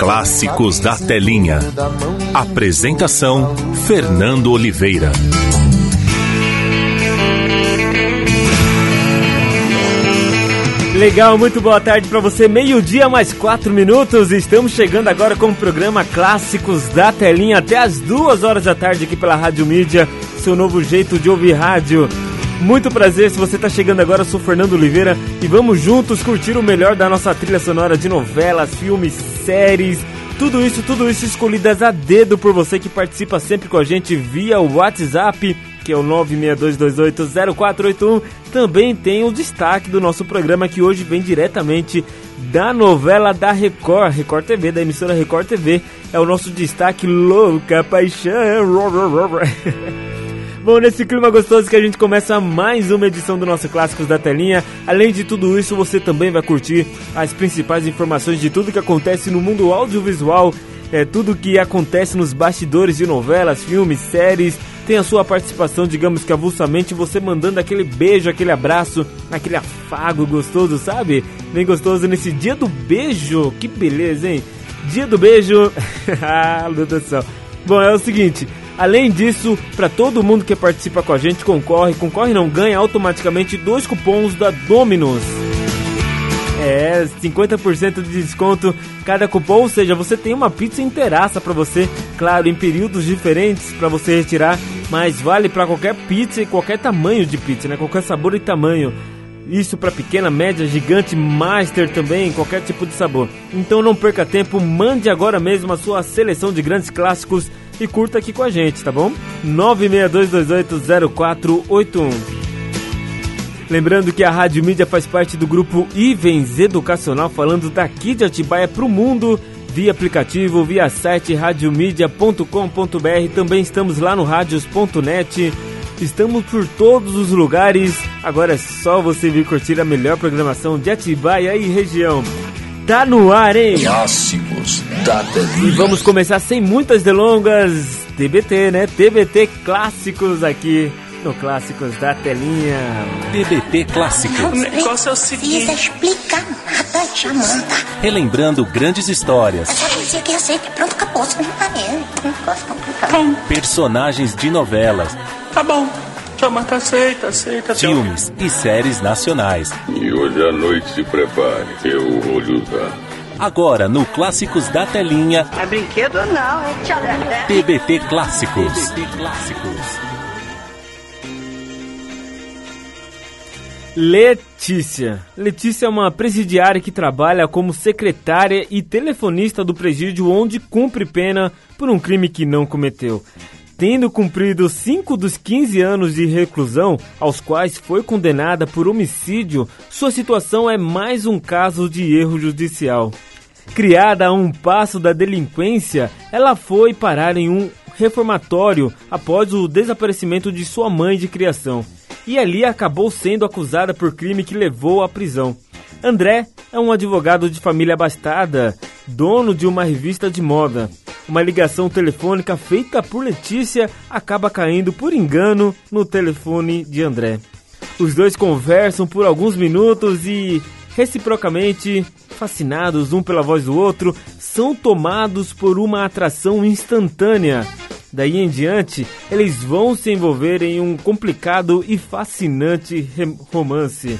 Clássicos da Telinha. Apresentação: Fernando Oliveira. Legal, muito boa tarde para você. Meio-dia mais quatro minutos. Estamos chegando agora com o programa Clássicos da Telinha até as duas horas da tarde aqui pela Rádio Mídia, seu novo jeito de ouvir rádio. Muito prazer, se você está chegando agora, eu sou Fernando Oliveira e vamos juntos curtir o melhor da nossa trilha sonora de novelas, filmes, séries, tudo isso, tudo isso escolhidas a dedo por você que participa sempre com a gente via WhatsApp, que é o 962280481. Também tem o destaque do nosso programa que hoje vem diretamente da novela da Record, Record TV, da emissora Record TV. É o nosso destaque Louca Paixão. Bom, nesse clima gostoso que a gente começa mais uma edição do nosso Clássicos da Telinha. Além de tudo isso, você também vai curtir as principais informações de tudo que acontece no mundo audiovisual, é, tudo que acontece nos bastidores de novelas, filmes, séries. Tem a sua participação, digamos que avulsamente, você mandando aquele beijo, aquele abraço, aquele afago gostoso, sabe? Bem gostoso nesse dia do beijo. Que beleza, hein? Dia do beijo. ah. Bom, é o seguinte, além disso, para todo mundo que participa com a gente, concorre, concorre não, ganha automaticamente dois cupons da Dominus. É, 50% de desconto cada cupom, ou seja, você tem uma pizza inteiraça para você, claro, em períodos diferentes para você retirar, mas vale para qualquer pizza e qualquer tamanho de pizza, né? Qualquer sabor e tamanho. Isso para pequena, média, gigante, master também, qualquer tipo de sabor. Então não perca tempo, mande agora mesmo a sua seleção de grandes clássicos e curta aqui com a gente, tá bom? 962280481. Lembrando que a Rádio Mídia faz parte do grupo Ivens Educacional, falando daqui de Atibaia para o mundo, via aplicativo, via site radiomedia.com.br. Também estamos lá no radios.net. Estamos por todos os lugares. Agora é só você vir curtir a melhor programação de Atibaia e região. Tá no ar, hein? Clássicos da E Telinha. vamos começar sem muitas delongas. TBT, né? TBT Clássicos aqui no Clássicos da Telinha. TBT Clássicos. negócio é o seguinte. Precisa explicar nada, Jamanta. Relembrando grandes histórias, Só dizer que aceita. Pronto, acabou. Você não. Não complicado. personagens de novelas, Tá bom. Jamanta aceita, aceita. filmes e séries nacionais. E hoje à noite se prepare, eu vou lhe usar. Agora no Clássicos da Telinha, É brinquedo não, é tchau. TBT Clássicos. TBT Clássicos. Letícia. Letícia é uma presidiária que trabalha como secretária e telefonista do presídio onde cumpre pena por um crime que não cometeu. Tendo cumprido 5 dos 15 anos de reclusão, aos quais foi condenada por homicídio, sua situação é mais um caso de erro judicial. Criada a um passo da delinquência, ela foi parar em um reformatório após o desaparecimento de sua mãe de criação. E ali acabou sendo acusada por crime que levou à prisão. André é um advogado de família abastada, dono de uma revista de moda. Uma ligação telefônica feita por Letícia acaba caindo por engano no telefone de André. Os dois conversam por alguns minutos e, reciprocamente fascinados um pela voz do outro, são tomados por uma atração instantânea. Daí em diante, eles vão se envolver em um complicado e fascinante romance.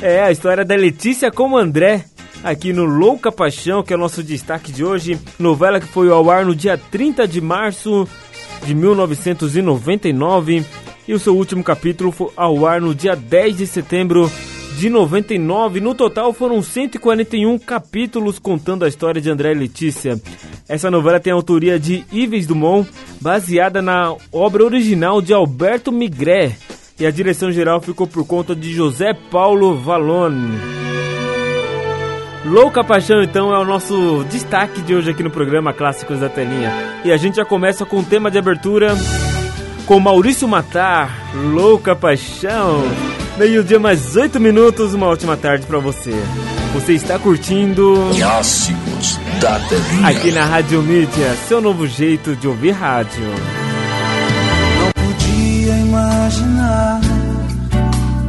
É a história da Letícia com o André, aqui no Louca Paixão, que é o nosso destaque de hoje. Novela que foi ao ar no dia 30 de março de 1999 e o seu último capítulo foi ao ar no dia 10 de setembro de 99. No total foram 141 capítulos contando a história de André e Letícia. Essa novela tem a autoria de Yves Dumont, baseada na obra original de Alberto Migré, e a direção geral ficou por conta de José Paulo Valone. Louca Paixão, então, é o nosso destaque de hoje aqui no programa Clássicos da Telinha. E a gente já começa com o tema de abertura com Maurício Matar, Louca Paixão. Meio-dia mais oito minutos, uma ótima tarde para você. Você está curtindo Clássicos da Telinha. aqui na Rádio Mídia, seu novo jeito de ouvir rádio. Não podia imaginar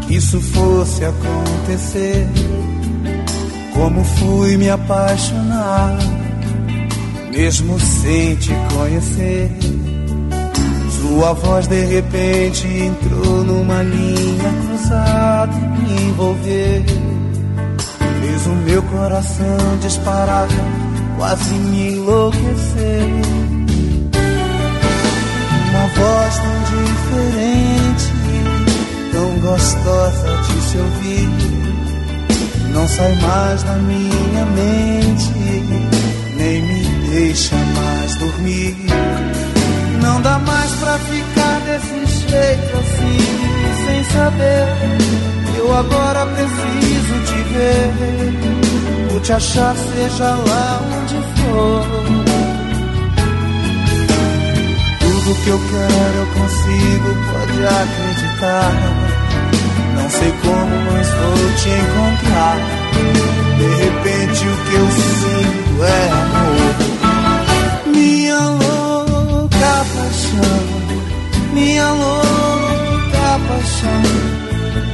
que isso fosse acontecer. Como fui me apaixonar, mesmo sem te conhecer. Sua voz de repente entrou numa linha cruzada e me envolver. Fez o meu coração disparar, quase me enlouquecer. Uma voz tão diferente, tão gostosa de se ouvir. Não sai mais da minha mente, nem me deixa mais dormir. Não dá mais pra ficar desse jeito assim, sem saber. Eu agora preciso te ver, vou te achar, seja lá onde for. Tudo que eu quero eu consigo, pode acreditar. Não sei como, mas vou te encontrar. De repente o que eu sinto é amor. Minha louca paixão, minha louca paixão.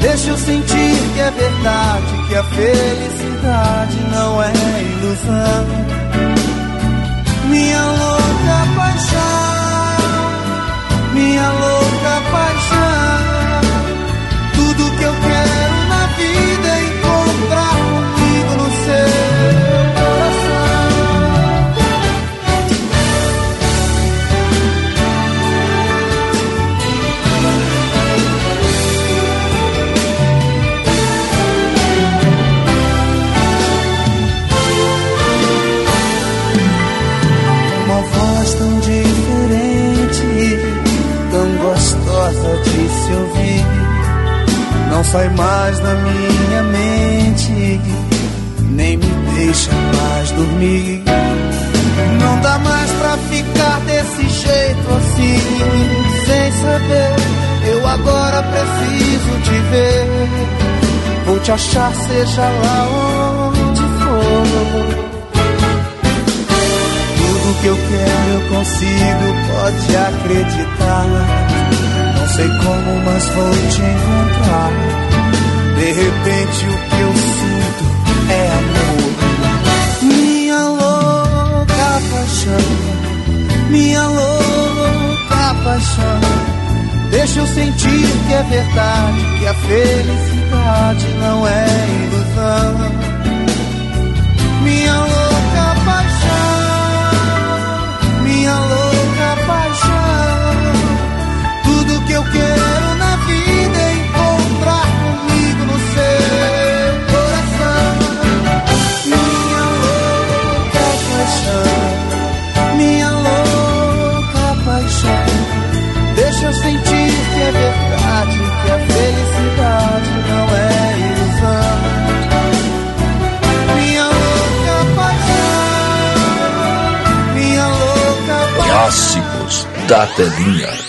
Deixa eu sentir que é verdade, que a felicidade não é ilusão. Achar, seja lá onde for. Tudo que eu quero eu consigo, pode acreditar. Não sei como, mas vou te encontrar. De repente o Eu sentir que é verdade, que a felicidade não é ilusão. Minha da Telinha.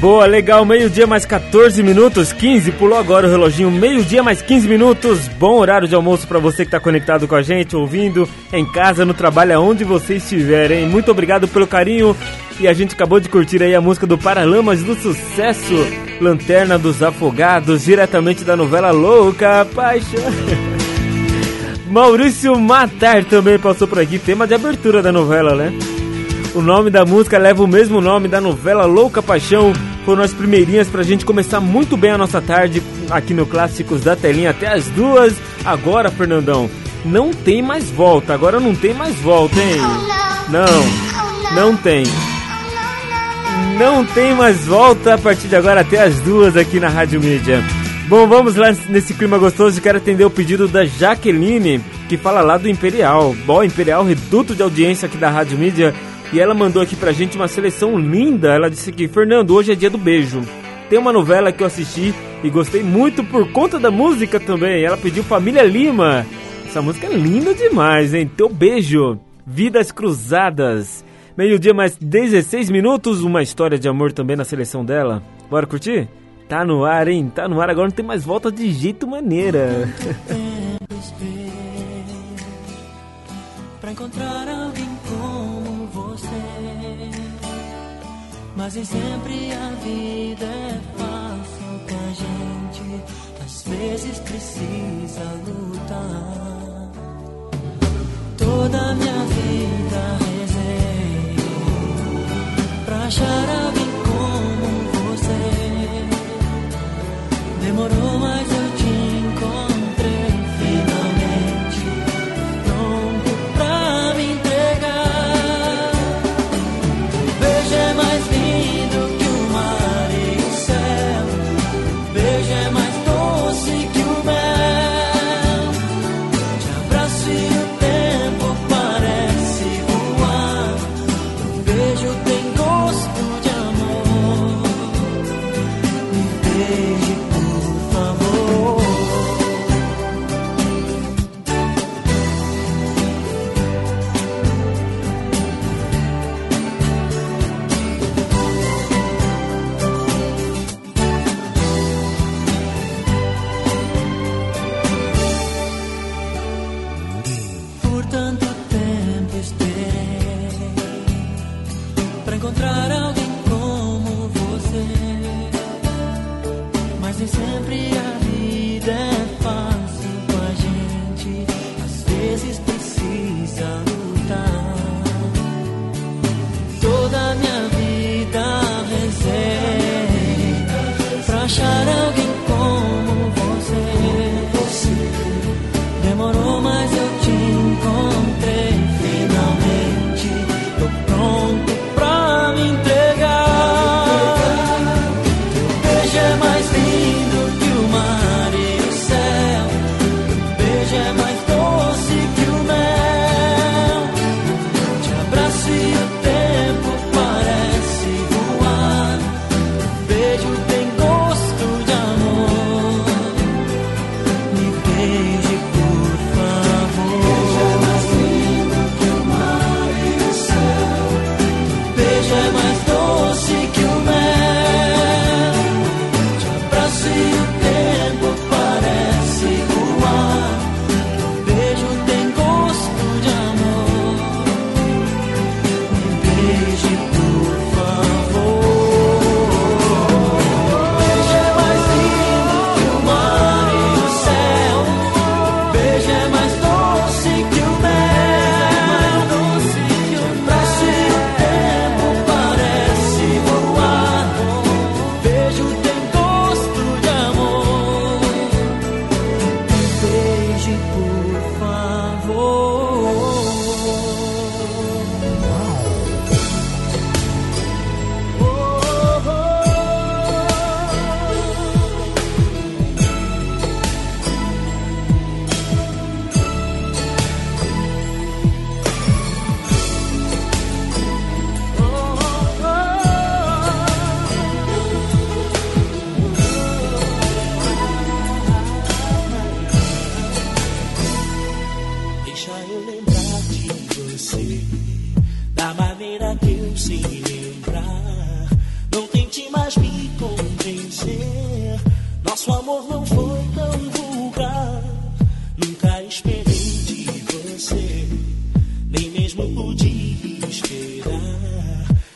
Boa, legal, meio-dia mais 14 minutos, 15, pulou agora o reloginho, meio-dia mais 15 minutos, bom horário de almoço para você que tá conectado com a gente, ouvindo, em casa, no trabalho, aonde você estiver, hein? Muito obrigado pelo carinho e a gente acabou de curtir aí a música do Paralamas do Sucesso, Lanterna dos Afogados, diretamente da novela Louca Paixão. Maurício Matar também passou por aqui, tema de abertura da novela, né? O nome da música leva o mesmo nome da novela Louca Paixão. Foram as primeirinhas pra gente começar muito bem a nossa tarde aqui no Clássicos da Telinha até as duas. Agora, Fernandão, não tem mais volta. Agora não tem mais volta, hein? Não, não tem. Não tem mais volta a partir de agora até as duas aqui na Rádio Mídia. Bom, vamos lá nesse clima gostoso. Quero atender o pedido da Jaqueline, que fala lá do Imperial. Bom, Imperial, reduto de audiência aqui da Rádio Mídia. E ela mandou aqui pra gente uma seleção linda. Ela disse aqui: Fernando, hoje é dia do beijo. Tem uma novela que eu assisti e gostei muito por conta da música também. Ela pediu Família Lima. Essa música é linda demais, hein? Teu beijo. Vidas Cruzadas. Meio-dia mais 16 minutos. Uma história de amor também na seleção dela. Bora curtir? Tá no ar, hein? Tá no ar. Agora não tem mais volta de jeito maneira. Pra encontrar alguém Mas nem sempre a vida é fácil com a gente. Às vezes precisa lutar. Toda minha vida rezei pra achar alguém como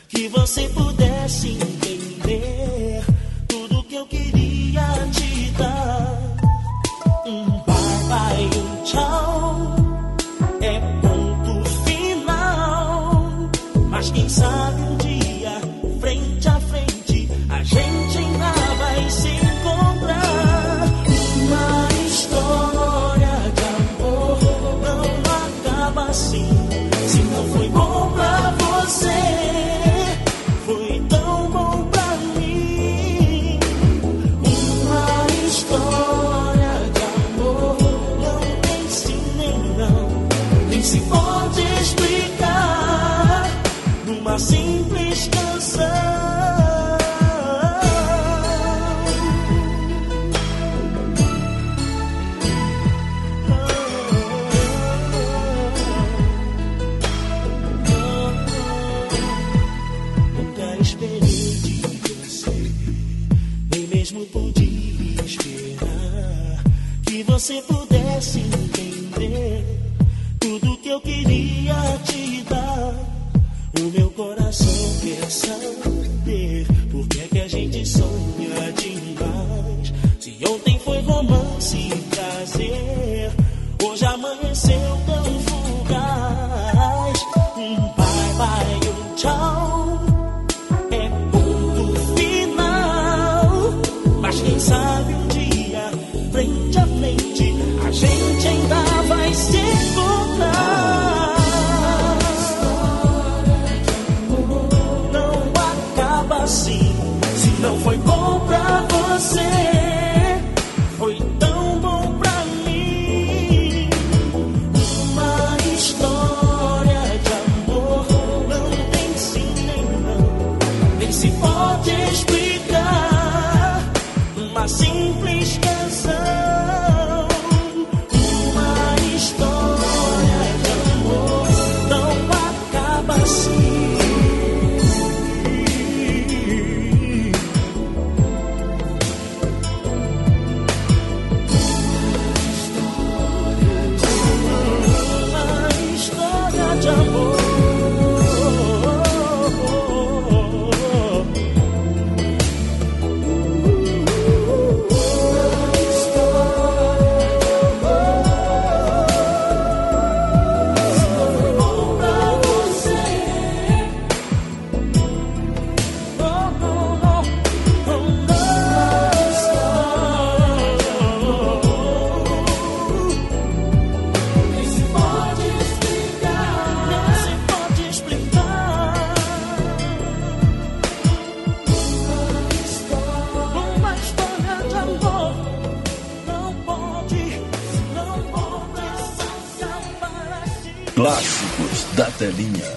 que você pudesse telinha.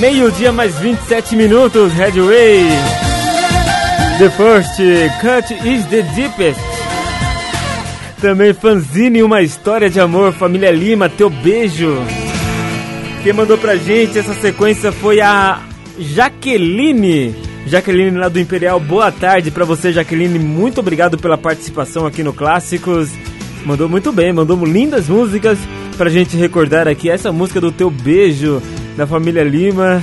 Meio-dia mais 27 minutos, Headway. The first cut is the deepest. Também fanzine, uma história de amor, família Lima, teu beijo. Quem mandou pra gente essa sequência foi a Jaqueline. Jaqueline lá do Imperial, boa tarde pra você, Jaqueline. Muito obrigado pela participação aqui no Clássicos. Mandou muito bem, mandou lindas músicas pra gente recordar aqui. Essa música do Teu Beijo, da família Lima,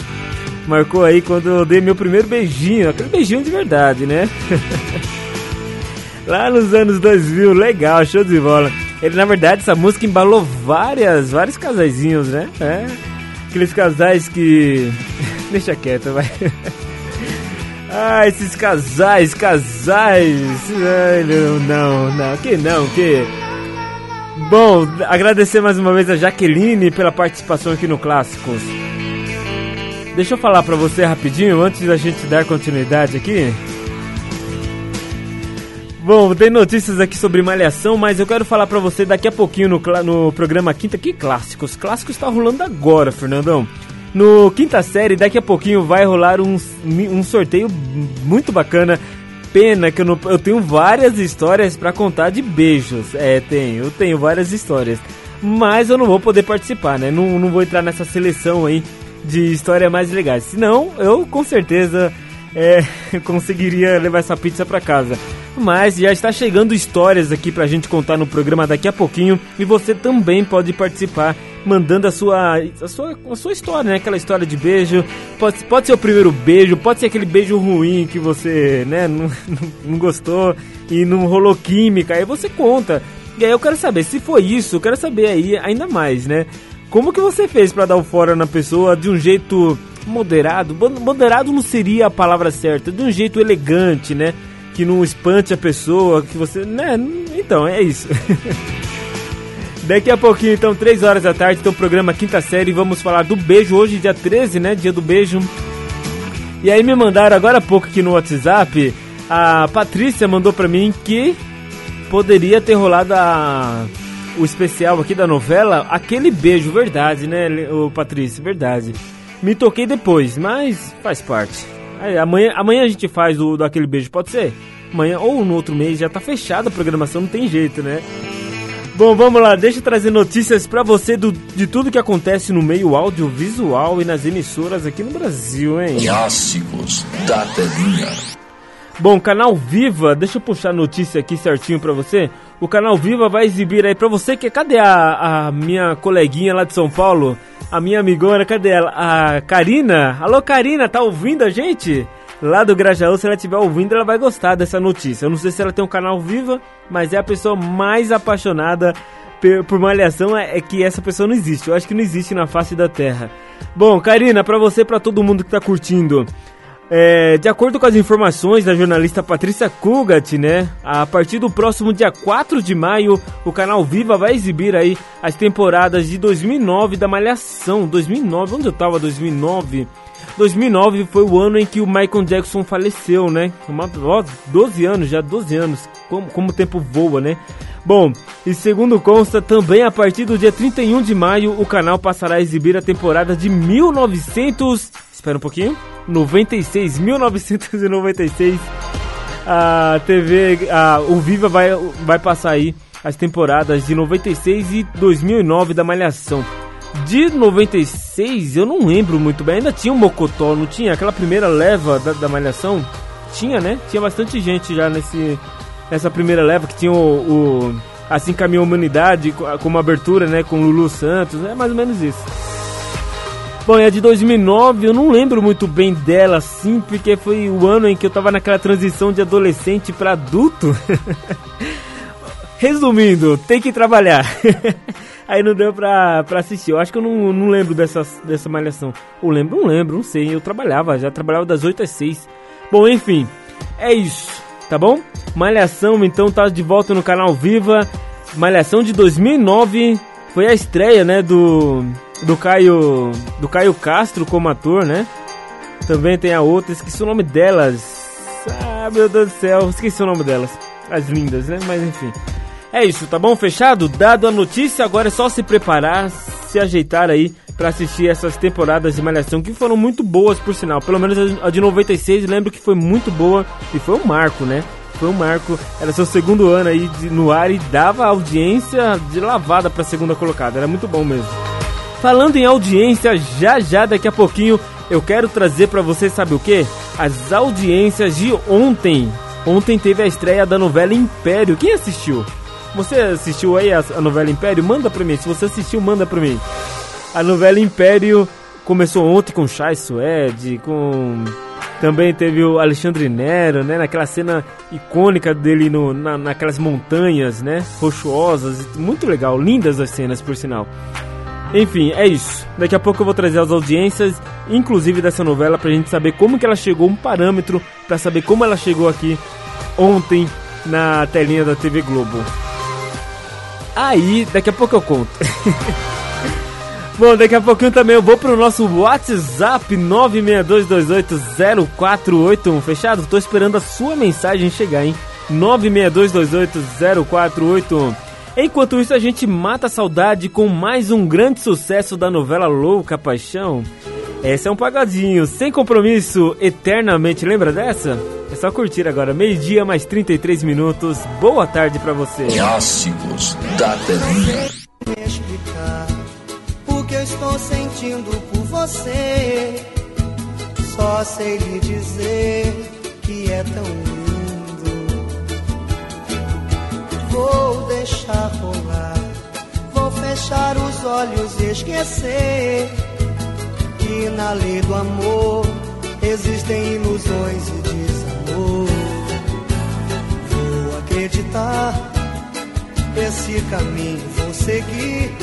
marcou aí quando eu dei meu primeiro beijinho. Aquele beijinho de verdade, né? Lá nos anos 2000, legal, show de bola. Ele, na verdade, essa música embalou várias, vários casaizinhos, né? É, aqueles casais que... Deixa quieto, vai. Ah, esses casais, casais. Ai, não, não, não, que não, que... Bom, agradecer mais uma vez a Jaqueline pela participação aqui no Clássicos. Deixa eu falar pra você rapidinho, antes da gente dar continuidade aqui. Bom, tem notícias aqui sobre Malhação, mas eu quero falar pra você daqui a pouquinho no, no programa Quinta. Que clássicos? Clássicos está rolando agora, Fernandão. No quinta série, daqui a pouquinho vai rolar um, um sorteio muito bacana. Pena que eu, não, eu tenho várias histórias pra contar de beijos. É, tenho, eu tenho várias histórias. Mas eu não vou poder participar, né? Não, não vou entrar nessa seleção aí de histórias mais legais. Senão, eu com certeza é, conseguiria levar essa pizza pra casa. Mas já está chegando histórias aqui pra gente contar no programa daqui a pouquinho e você também pode participar mandando a sua a sua, a sua história, né? Aquela história de beijo. Pode, pode ser o primeiro beijo, pode ser aquele beijo ruim que você, né, não, não, não gostou e não rolou química. Aí você conta. E aí eu quero saber, se foi isso, eu quero saber aí ainda mais, né? Como que você fez pra dar o fora na pessoa de um jeito moderado? Mo- Moderado não seria a palavra certa, de um jeito elegante, né? Que não espante a pessoa, que você. né? Então, é isso. Daqui a pouquinho, então, 3 horas da tarde, tem o programa Quinta Série. Vamos falar do beijo hoje, dia 13, né? Dia do beijo. E aí me mandaram agora há pouco aqui no WhatsApp. A Patrícia mandou pra mim que poderia ter rolado a, o especial aqui da novela, aquele beijo, verdade, né, o Patrícia, verdade. Me toquei depois, mas faz parte. Aí, amanhã, amanhã a gente faz o daquele beijo, pode ser? Amanhã ou no outro mês já tá fechada a programação, não tem jeito, né? Bom, vamos lá, deixa eu trazer notícias pra você do, de tudo que acontece no meio audiovisual e nas emissoras aqui no Brasil, hein? Clássicos da telinha. Bom, canal Viva, deixa eu puxar a notícia aqui certinho pra você. O canal Viva vai exibir aí pra você que cadê a, a minha coleguinha lá de São Paulo? A minha amigona, cadê ela? A Karina. Alô Karina, tá ouvindo a gente? Lá do Grajaú, se ela estiver ouvindo, ela vai gostar dessa notícia. Eu não sei se ela tem um canal Viva, mas é a pessoa mais apaixonada por malhação é, é que essa pessoa não existe. Eu acho que não existe na face da Terra. Bom, Karina, pra você e pra todo mundo que tá curtindo. É, de acordo com as informações da jornalista Patrícia Kugat, né? A partir do próximo dia 4 de maio, o canal Viva vai exibir aí as temporadas de 2009 da Malhação. 2009, onde eu tava 2009? 2009 foi o ano em que o Michael Jackson faleceu, né? Uma, ó, 12 anos, já 12 anos. Como, como o tempo voa, né? Bom, e segundo consta, também a partir do dia 31 de maio, o canal passará a exibir a temporada de 1900... Espera um pouquinho. 96, 1996. A TV, a, o Viva vai, vai passar aí as temporadas de 96 e 2009 da Malhação. De 96, eu não lembro muito bem. Ainda tinha o Mocotó, não tinha? Aquela primeira leva da, da Malhação? Tinha, né? Tinha bastante gente já nesse, nessa primeira leva que tinha o, o Assim Caminhou a Humanidade, co- como abertura, né? Com Lulu Santos. É mais ou menos isso. Bom, e a de 2009 eu não lembro muito bem dela, assim, porque foi o ano em que eu tava naquela transição de adolescente para adulto. Resumindo, tem que trabalhar. Aí não deu pra, pra assistir. Eu acho que eu não, não lembro dessa, dessa malhação. Ou lembro, não lembro, não sei. Eu trabalhava, já trabalhava das 8 às 6. Bom, enfim, é isso, tá bom? Malhação, então, tá de volta no canal Viva. Malhação de 2009 foi a estreia, né, do do Caio do Caio Castro como ator, né? Também tem a outra, esqueci o nome delas. Ah, meu Deus do céu, esqueci o nome delas. As lindas, né? Mas enfim. É isso, tá bom? Fechado? Dado a notícia, agora é só se preparar, se ajeitar aí para assistir essas temporadas de Malhação que foram muito boas, por sinal. Pelo menos a de 96, lembro que foi muito boa e foi um marco, né? Foi um marco, era seu segundo ano aí no ar e dava audiência de lavada para segunda colocada. Era muito bom mesmo. Falando em audiência, já já daqui a pouquinho eu quero trazer para você, sabe o que? As audiências de ontem. Ontem teve a estreia da novela Império. Quem assistiu? Você assistiu aí a, a novela Império? Manda pra mim. Se você assistiu, manda pra mim. A novela Império começou ontem com Chai Suede, com. Também teve o Alexandre Nero, né? Naquela cena icônica dele no, na, naquelas montanhas, né? Rochuosas. Muito legal. Lindas as cenas, por sinal. Enfim, é isso. Daqui a pouco eu vou trazer as audiências, inclusive dessa novela, pra gente saber como que ela chegou, um parâmetro para saber como ela chegou aqui ontem na telinha da TV Globo. Aí, daqui a pouco eu conto. Bom, daqui a pouquinho também eu vou pro nosso WhatsApp 962280481. Fechado? Tô esperando a sua mensagem chegar, hein? 962280481. Enquanto isso, a gente mata a saudade com mais um grande sucesso da novela Louca Paixão. Esse é um pagadinho, sem compromisso, eternamente. Lembra dessa? É só curtir agora, meio-dia mais 33 minutos. Boa tarde para você. Clássicos da telinha. Me explicar o que eu estou sentindo por você. Só sei lhe dizer que é tão lindo. Vou deixar rolar, vou fechar os olhos e esquecer que na lei do amor existem ilusões e desamor. Vou acreditar, esse caminho vou seguir,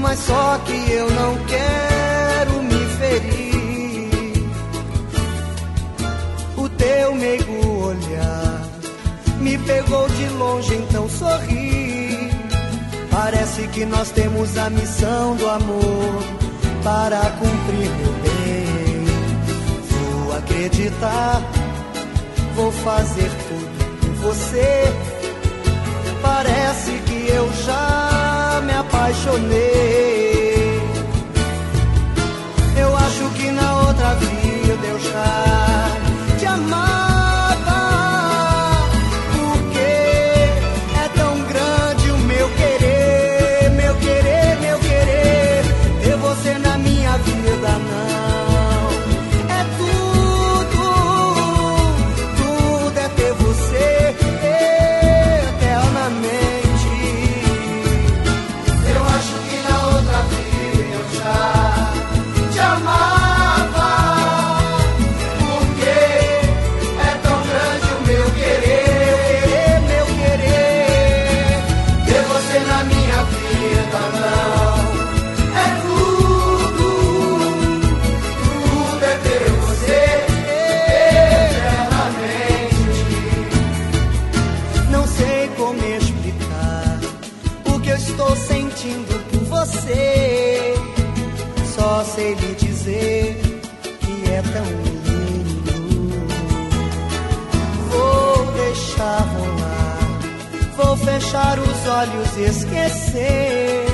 mas só que eu não quero me ferir. O teu meigo olhar me pegou de longe, então sorri. Parece que nós temos a missão do amor para cumprir meu bem. Vou acreditar, vou fazer tudo por você. Parece que eu já me apaixonei. Eu acho que na outra vida eu já olhos esquecer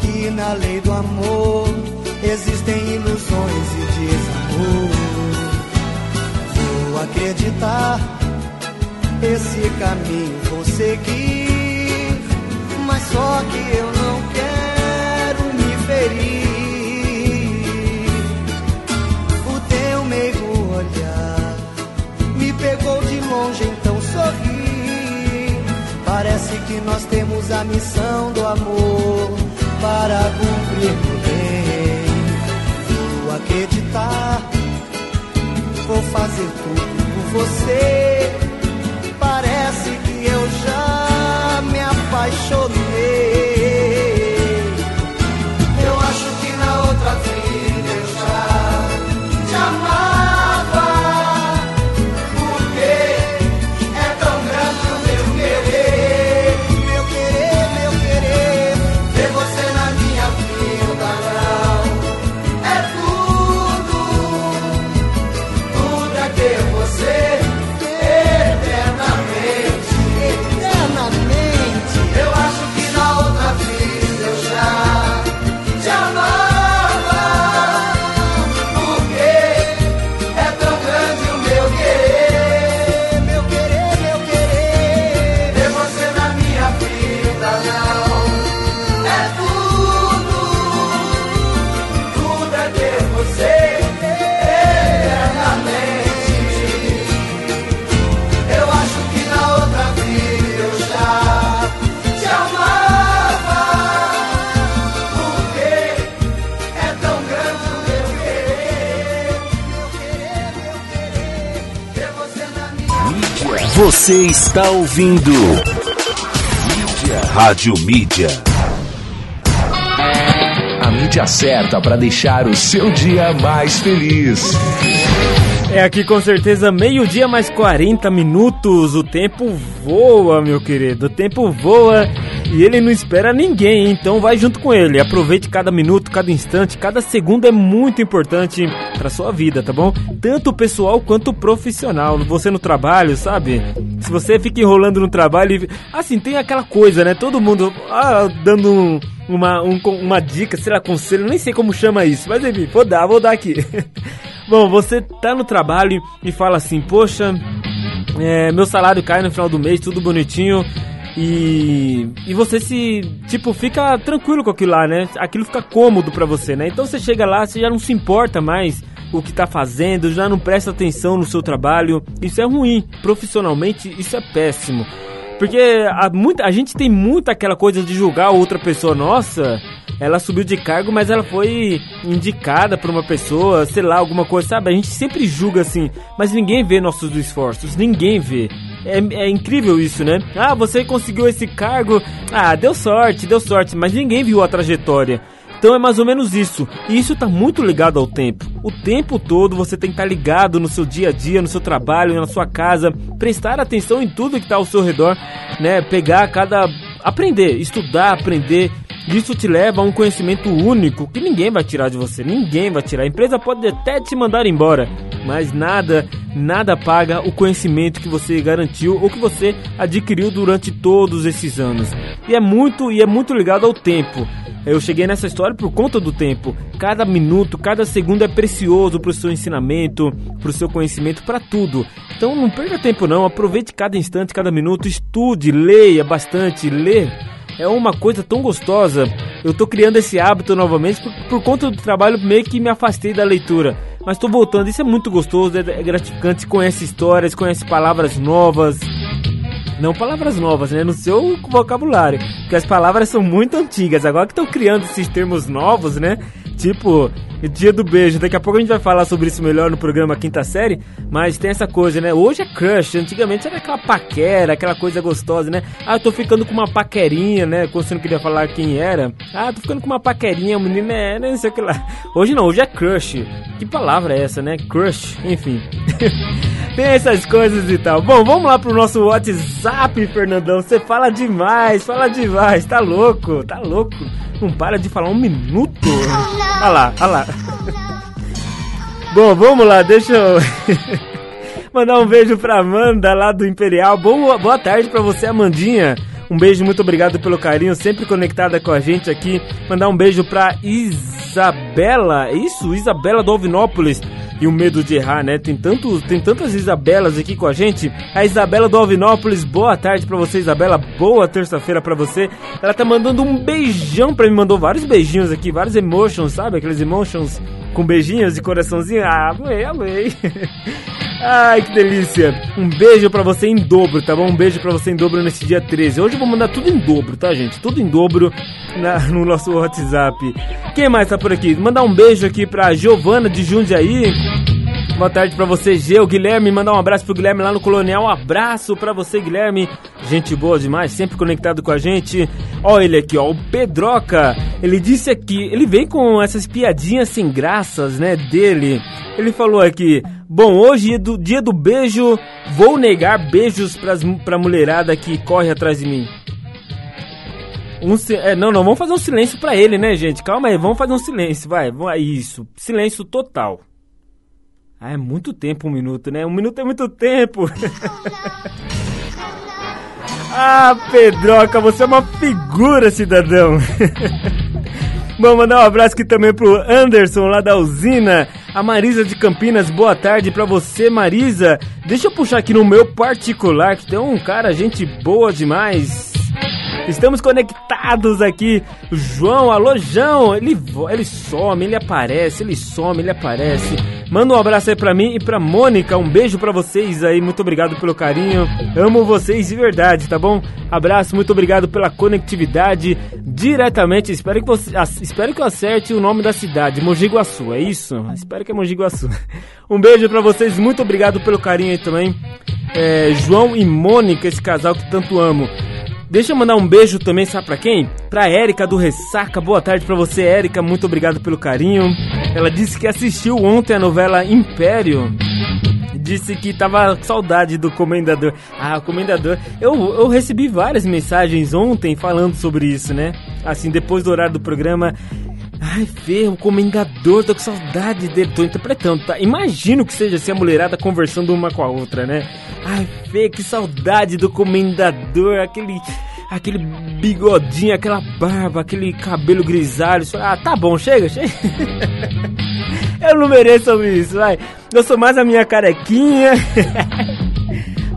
que na lei do amor existem ilusões e desamor. Vou acreditar, esse caminho vou seguir, mas só que eu não quero me ferir. O teu meigo olhar me pegou de longe. Parece que nós temos a missão do amor para cumprir o bem. acreditar. Vou fazer tudo por você. Parece que eu já me apaixonei. Você está ouvindo Mídia. Rádio Mídia. A mídia certa para deixar o seu dia mais feliz. É aqui com certeza meio-dia mais 40 minutos. O tempo voa, meu querido. O tempo voa e ele não espera ninguém, então vai junto com ele. Aproveite cada minuto, cada instante, cada segundo é muito importante para sua vida, tá bom? Tanto pessoal quanto profissional. Você no trabalho, sabe? Se você fica enrolando no trabalho, assim, tem aquela coisa, né? Todo mundo ah, dando um- uma, um- uma dica, sei lá, conselho, nem sei como chama isso, mas enfim, vou dar, vou dar aqui. Bom, você tá no trabalho e fala assim, poxa, é, meu salário cai no final do mês, tudo bonitinho. E, e você se, tipo, fica tranquilo com aquilo lá, né? Aquilo fica cômodo pra você, né? Então você chega lá, você já não se importa mais o que tá fazendo, já não presta atenção no seu trabalho. Isso é ruim. Profissionalmente, isso é péssimo. Porque a, muita, a gente tem muito aquela coisa de julgar outra pessoa. Nossa, ela subiu de cargo, mas ela foi indicada por uma pessoa, sei lá, alguma coisa, sabe? A gente sempre julga assim, mas ninguém vê nossos esforços, ninguém vê. É, é incrível isso, né? Ah, você conseguiu esse cargo, ah, deu sorte, deu sorte, mas ninguém viu a trajetória. Então é mais ou menos isso. E isso tá muito ligado ao tempo. O tempo todo você tem que estar ligado no seu dia a dia, no seu trabalho, na sua casa, prestar atenção em tudo que está ao seu redor, né? Pegar cada aprender, estudar, aprender. Isso te leva a um conhecimento único que ninguém vai tirar de você, ninguém vai tirar. A empresa pode até te mandar embora, mas nada, nada paga o conhecimento que você garantiu ou que você adquiriu durante todos esses anos. E é muito, e é muito ligado ao tempo. Eu cheguei nessa história por conta do tempo. Cada minuto, cada segundo é precioso para o seu ensinamento, para o seu conhecimento, para tudo. Então não perca tempo não, aproveite cada instante, cada minuto, estude, leia bastante, É uma coisa tão gostosa. Eu tô criando esse hábito novamente por, por conta do trabalho meio que me afastei da leitura. Mas tô voltando, isso é muito gostoso, é, é gratificante, conhece histórias, conhece palavras novas. Não palavras novas, né? No seu vocabulário. Porque as palavras são muito antigas. Agora que estão criando esses termos novos, né? Tipo, dia do beijo. Daqui a pouco a gente vai falar sobre isso melhor no programa Quinta Série. Mas tem essa coisa, né? Hoje é crush. Antigamente era aquela paquera, aquela coisa gostosa, né? Ah, eu tô ficando com uma paquerinha, né? Quando você não queria falar quem era. Ah, tô ficando com uma paquerinha, o menino é, né? Não sei o que lá. Hoje não, hoje é crush. Que palavra é essa, né? Crush, enfim. Tem essas coisas e tal. Bom, vamos lá pro nosso WhatsApp, Fernandão. Você fala demais, fala demais. Tá louco, tá louco. Não para de falar um minuto. Olha lá, olha lá. Bom, vamos lá, deixa eu. Mandar um beijo pra Amanda lá do Imperial. Boa, boa tarde pra você, Amandinha. Um beijo, muito obrigado pelo carinho, sempre conectada com a gente aqui. Mandar um beijo pra Isabela, é isso? Isabela do Alvinópolis. E o medo de errar, né? Tem, tanto, tem tantas Isabelas aqui com a gente. A Isabela do Alvinópolis, boa tarde pra você, Isabela. Boa terça-feira pra você. Ela tá mandando um beijão pra mim, mandou vários beijinhos aqui, vários emotions, sabe? Aqueles emotions com beijinhos de coraçãozinho. Ah, amei, amei. Ai, que delícia. Um beijo pra você em dobro, tá bom? Um beijo pra você em dobro nesse dia 13. Hoje eu vou mandar tudo em dobro, tá, gente? Tudo em dobro na- no nosso WhatsApp. Quem mais tá por aqui? Mandar um beijo aqui pra Giovana de Jundiaí. Boa tarde pra você, G. O Guilherme, mandar um abraço pro Guilherme lá no Colonial. Um abraço pra você, Guilherme. Gente boa demais, sempre conectado com a gente. Ó, ele aqui, ó, o Pedroca. Ele disse aqui, ele vem com essas piadinhas sem graças, né, dele. Ele falou aqui: Bom, hoje é do dia do beijo, vou negar beijos pras, pra mulherada que corre atrás de mim. Um, é, não, não, vamos fazer um silêncio pra ele, né, gente? Calma aí, vamos fazer um silêncio, vai. vai, Isso, silêncio total. Ah, é muito tempo um minuto, né? Um minuto é muito tempo. ah, Pedroca, você é uma figura, cidadão. Vamos mandar um abraço aqui também pro Anderson lá da usina. A Marisa de Campinas, boa tarde pra você, Marisa. Deixa eu puxar aqui no meu particular, que tem um cara, gente boa demais. Estamos conectados aqui. João, alô, João. Ele, ele some, ele aparece, ele some, ele aparece. Manda um abraço aí pra mim e pra Mônica. Um beijo pra vocês aí. Muito obrigado pelo carinho. Amo vocês de verdade, tá bom? Abraço, muito obrigado pela conectividade diretamente. Espero que, você, espero que eu acerte o nome da cidade, Mogi Guaçu. É isso? Espero que é Mogi Guaçu. Um beijo pra vocês. Muito obrigado pelo carinho aí também. É, João e Mônica, esse casal que tanto amo. Deixa eu mandar um beijo também, sabe pra quem? Pra Érica do Ressaca. Boa tarde pra você, Érica. Muito obrigado pelo carinho. Ela disse que assistiu ontem a novela Império. Disse que tava com saudade do Comendador. Ah, o Comendador. Eu, eu recebi várias mensagens ontem falando sobre isso, né? Assim, depois do horário do programa. Ai, Fê, o Comendador, tô com saudade dele. Tô interpretando, tá? Imagino que seja assim a mulherada conversando uma com a outra, né? Ai, Fê, que saudade do Comendador. Aquele aquele bigodinho, aquela barba, aquele cabelo grisalho. Ah, tá bom, chega, chega. Eu não mereço isso, vai. Eu sou mais a minha carequinha.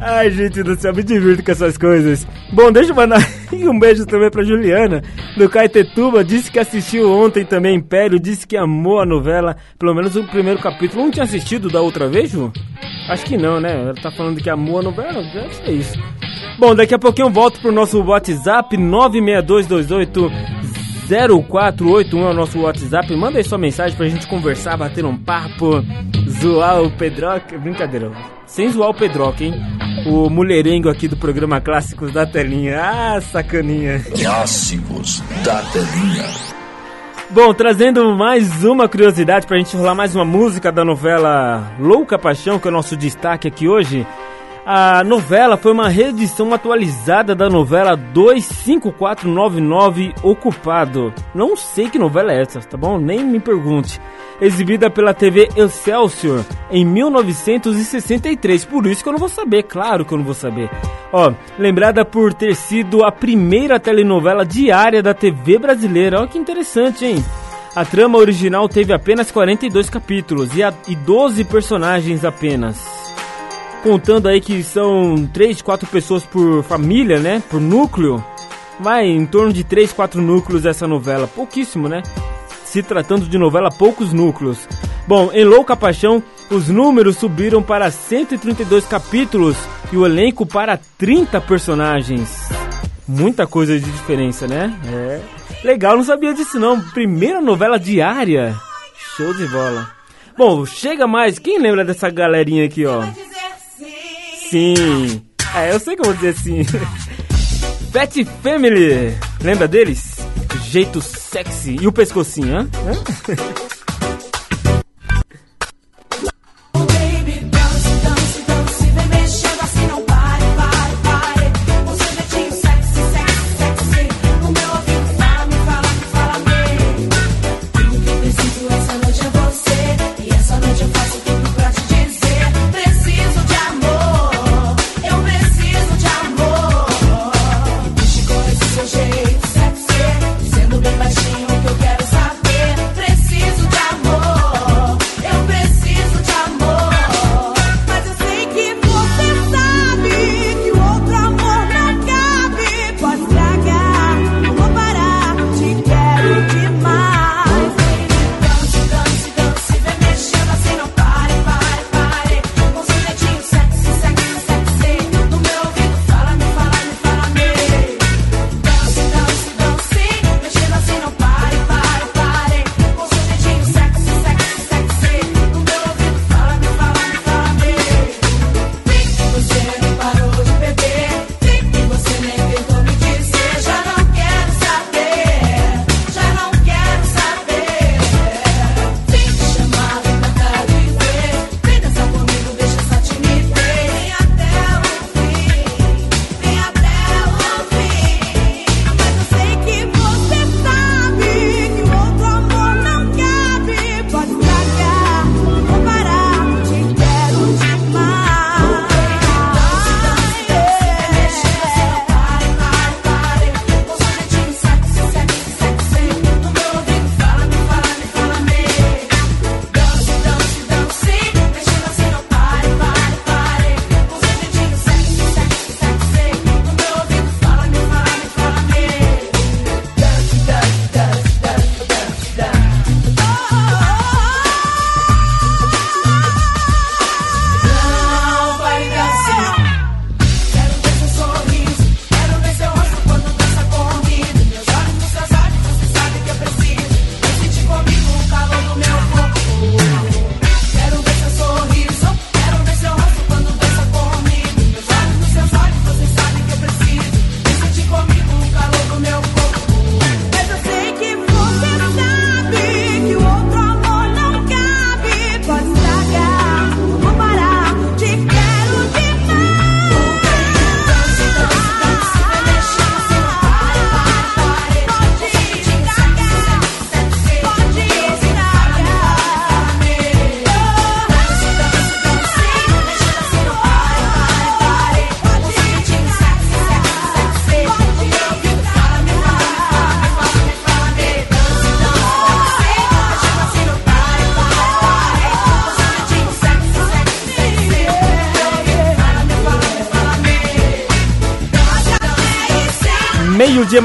Ai, gente do céu, me divirto com essas coisas. Bom, deixa eu mandar um beijo também pra Juliana, do Caetetuba. Disse que assistiu ontem também Império, disse que amou a novela, pelo menos o primeiro capítulo. Não tinha assistido da outra vez, Ju? Acho que não, né? Ela tá falando que amou a novela, deve ser isso. Bom, daqui a pouquinho eu volto pro nosso WhatsApp 96228 0481 é o nosso WhatsApp. Manda aí sua mensagem pra gente conversar, bater um papo, zoar o Pedroca. Brincadeira, sem zoar o Pedroca, hein? O mulherengo aqui do programa Clássicos da Telinha. Ah, sacaninha. Clássicos da telinha. Bom, trazendo mais uma curiosidade pra gente rolar mais uma música da novela Louca Paixão, que é o nosso destaque aqui hoje. A novela foi uma reedição atualizada da novela 25499 Ocupado. Não sei que novela é essa, tá bom? Nem me pergunte. Exibida pela TV Excelsior em 1963. Por isso que eu não vou saber, claro que eu não vou saber. Ó, lembrada por ter sido a primeira telenovela diária da TV brasileira. Olha que interessante, hein? A trama original teve apenas 42 capítulos e, a, e 12 personagens apenas contando aí que são 3, 4 pessoas por família, né? Por núcleo. Vai em torno de 3, 4 núcleos essa novela. Pouquíssimo, né? Se tratando de novela, poucos núcleos. Bom, em Louca Paixão, os números subiram para 132 capítulos e o elenco para 30 personagens. Muita coisa de diferença, né? É. Legal, não sabia disso não. Primeira novela diária. Show de bola. Bom, chega mais. Quem lembra dessa galerinha aqui, ó? Sim. É, eu sei que eu vou dizer sim. Fat Family. Lembra deles? Jeito sexy. E o pescocinho, hã? hã?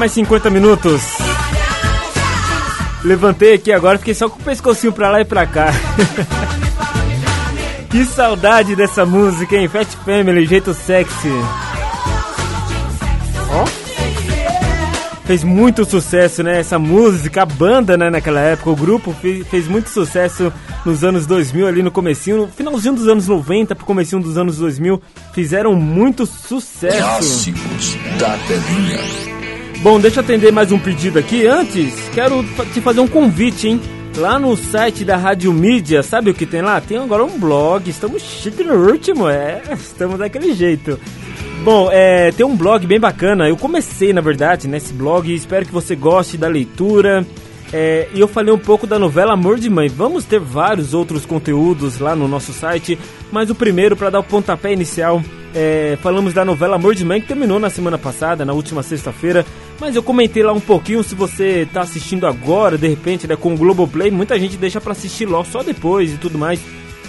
mais 50 minutos. Levantei aqui agora, fiquei só com o pescocinho pra lá e pra cá. que saudade dessa música, hein? Fat Family, jeito sexy. Ó. Fez muito sucesso, né? Essa música, a banda, né? Naquela época, o grupo fez, fez muito sucesso nos anos 2000, ali no comecinho, no finalzinho dos anos 90 pro comecinho dos anos 2000. Fizeram muito sucesso. Clássicos da. Bom, deixa eu atender mais um pedido aqui. Antes, quero te fazer um convite, hein? Lá no site da Rádio Mídia, sabe o que tem lá? Tem agora um blog, estamos chique no último, é, estamos daquele jeito. Bom, é, tem um blog bem bacana, eu comecei na verdade nesse blog, espero que você goste da leitura. É, e eu falei um pouco da novela Amor de Mãe. Vamos ter vários outros conteúdos lá no nosso site, mas o primeiro, para dar o pontapé inicial, é, falamos da novela Amor de Mãe, que terminou na semana passada, na última sexta-feira. Mas eu comentei lá um pouquinho, se você tá assistindo agora, de repente, né, com o Globoplay, muita gente deixa para assistir logo só depois e tudo mais.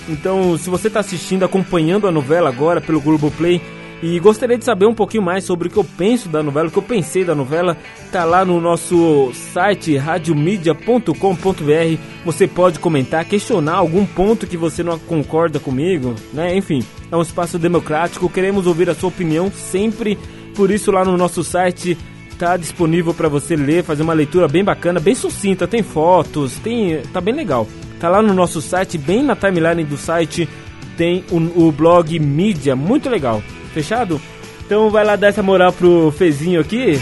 Então, se você tá assistindo, acompanhando a novela agora pelo Globoplay, e gostaria de saber um pouquinho mais sobre o que eu penso da novela, o que eu pensei da novela, tá lá no nosso site radiomedia.com.br. Você pode comentar, questionar algum ponto que você não concorda comigo, né? Enfim, é um espaço democrático, queremos ouvir a sua opinião sempre. Por isso lá no nosso site tá disponível para você ler, fazer uma leitura bem bacana, bem sucinta, tem fotos, tem, tá bem legal. Tá lá no nosso site, bem na timeline do site, tem o, o blog Mídia, muito legal. Fechado? Então vai lá dar essa moral pro Fezinho aqui,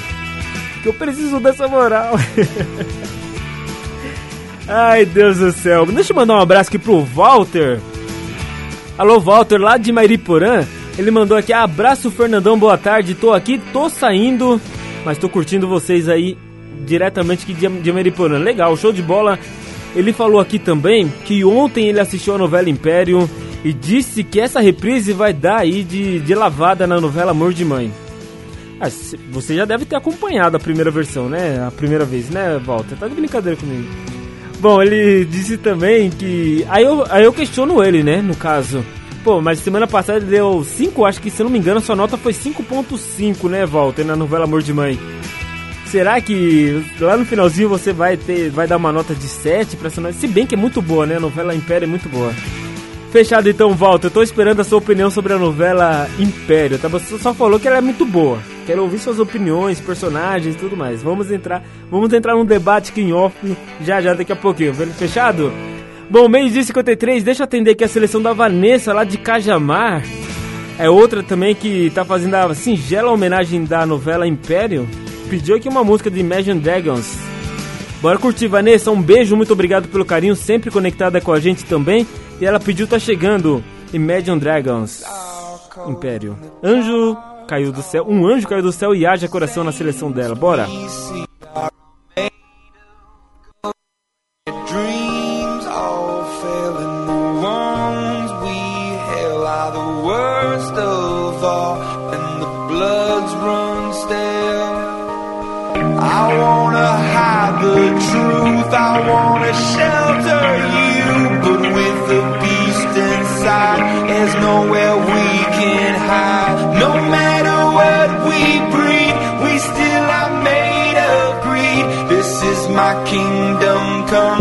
que eu preciso dessa moral. Ai, Deus do céu. Deixa eu mandar um abraço aqui pro Walter. Alô, Walter, lá de Mairiporã. Ele mandou aqui, abraço Fernandão, boa tarde. Tô aqui, tô saindo, mas tô curtindo vocês aí diretamente aqui de, Mairiporã. Legal, show de bola. Ele falou aqui também que ontem ele assistiu a novela Império e disse que essa reprise vai dar aí de, de lavada na novela Amor de Mãe. Ah, cê- você já deve ter acompanhado a primeira versão, né? A primeira vez, né, Walter? Tá de brincadeira comigo. Bom, ele disse também que. Aí eu, aí eu questiono ele, né? No caso. Pô, mas semana passada ele deu 5, acho que se não me engano, sua nota foi 5.5, né, Walter, na novela Amor de Mãe. Será que lá no finalzinho você vai ter, vai dar uma nota de 7 pra essa? Se bem que é muito boa, né? A novela Império é muito boa. Fechado então, Walter. Eu tô esperando a sua opinião sobre a novela Império, tá? Você só falou que ela é muito boa. Quero ouvir suas opiniões, personagens e tudo mais. Vamos entrar, vamos entrar num debate aqui em off já já daqui a pouquinho. Fechado? Bom, meio dia 53, deixa eu atender aqui a seleção da Vanessa lá de Cajamar. É outra também que tá fazendo a singela homenagem da novela Império. Pediu aqui uma música de Imagine Dragons. Bora curtir, Vanessa. Um beijo, muito obrigado pelo carinho, sempre conectada com a gente também. E ela pediu, tá chegando. Imagine Dragons. Império. Anjo caiu do céu. Um anjo caiu do céu e haja coração na seleção dela. Bora. I wanna hide the truth, I wanna shelter you, there's nowhere we can hide. No matter what we breed, we still are made of greed. This is my kingdom come,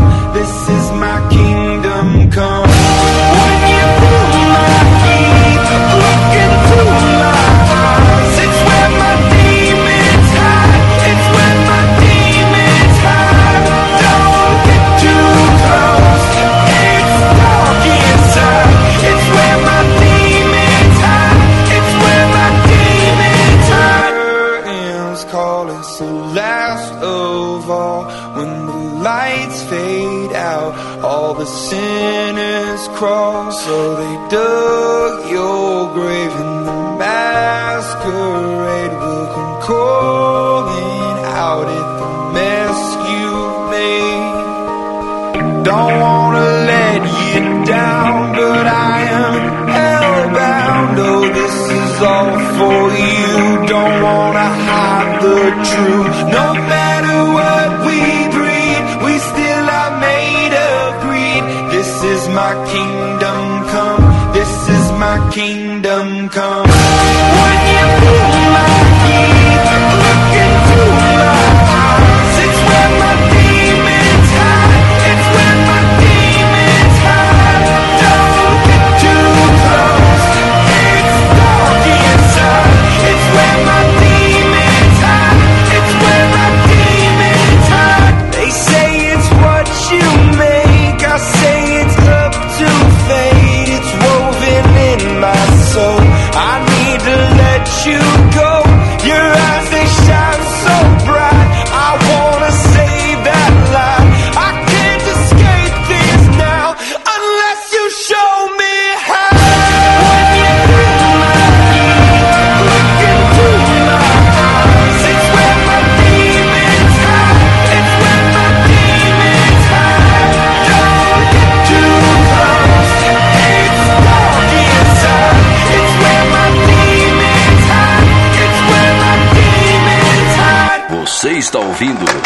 ouvindo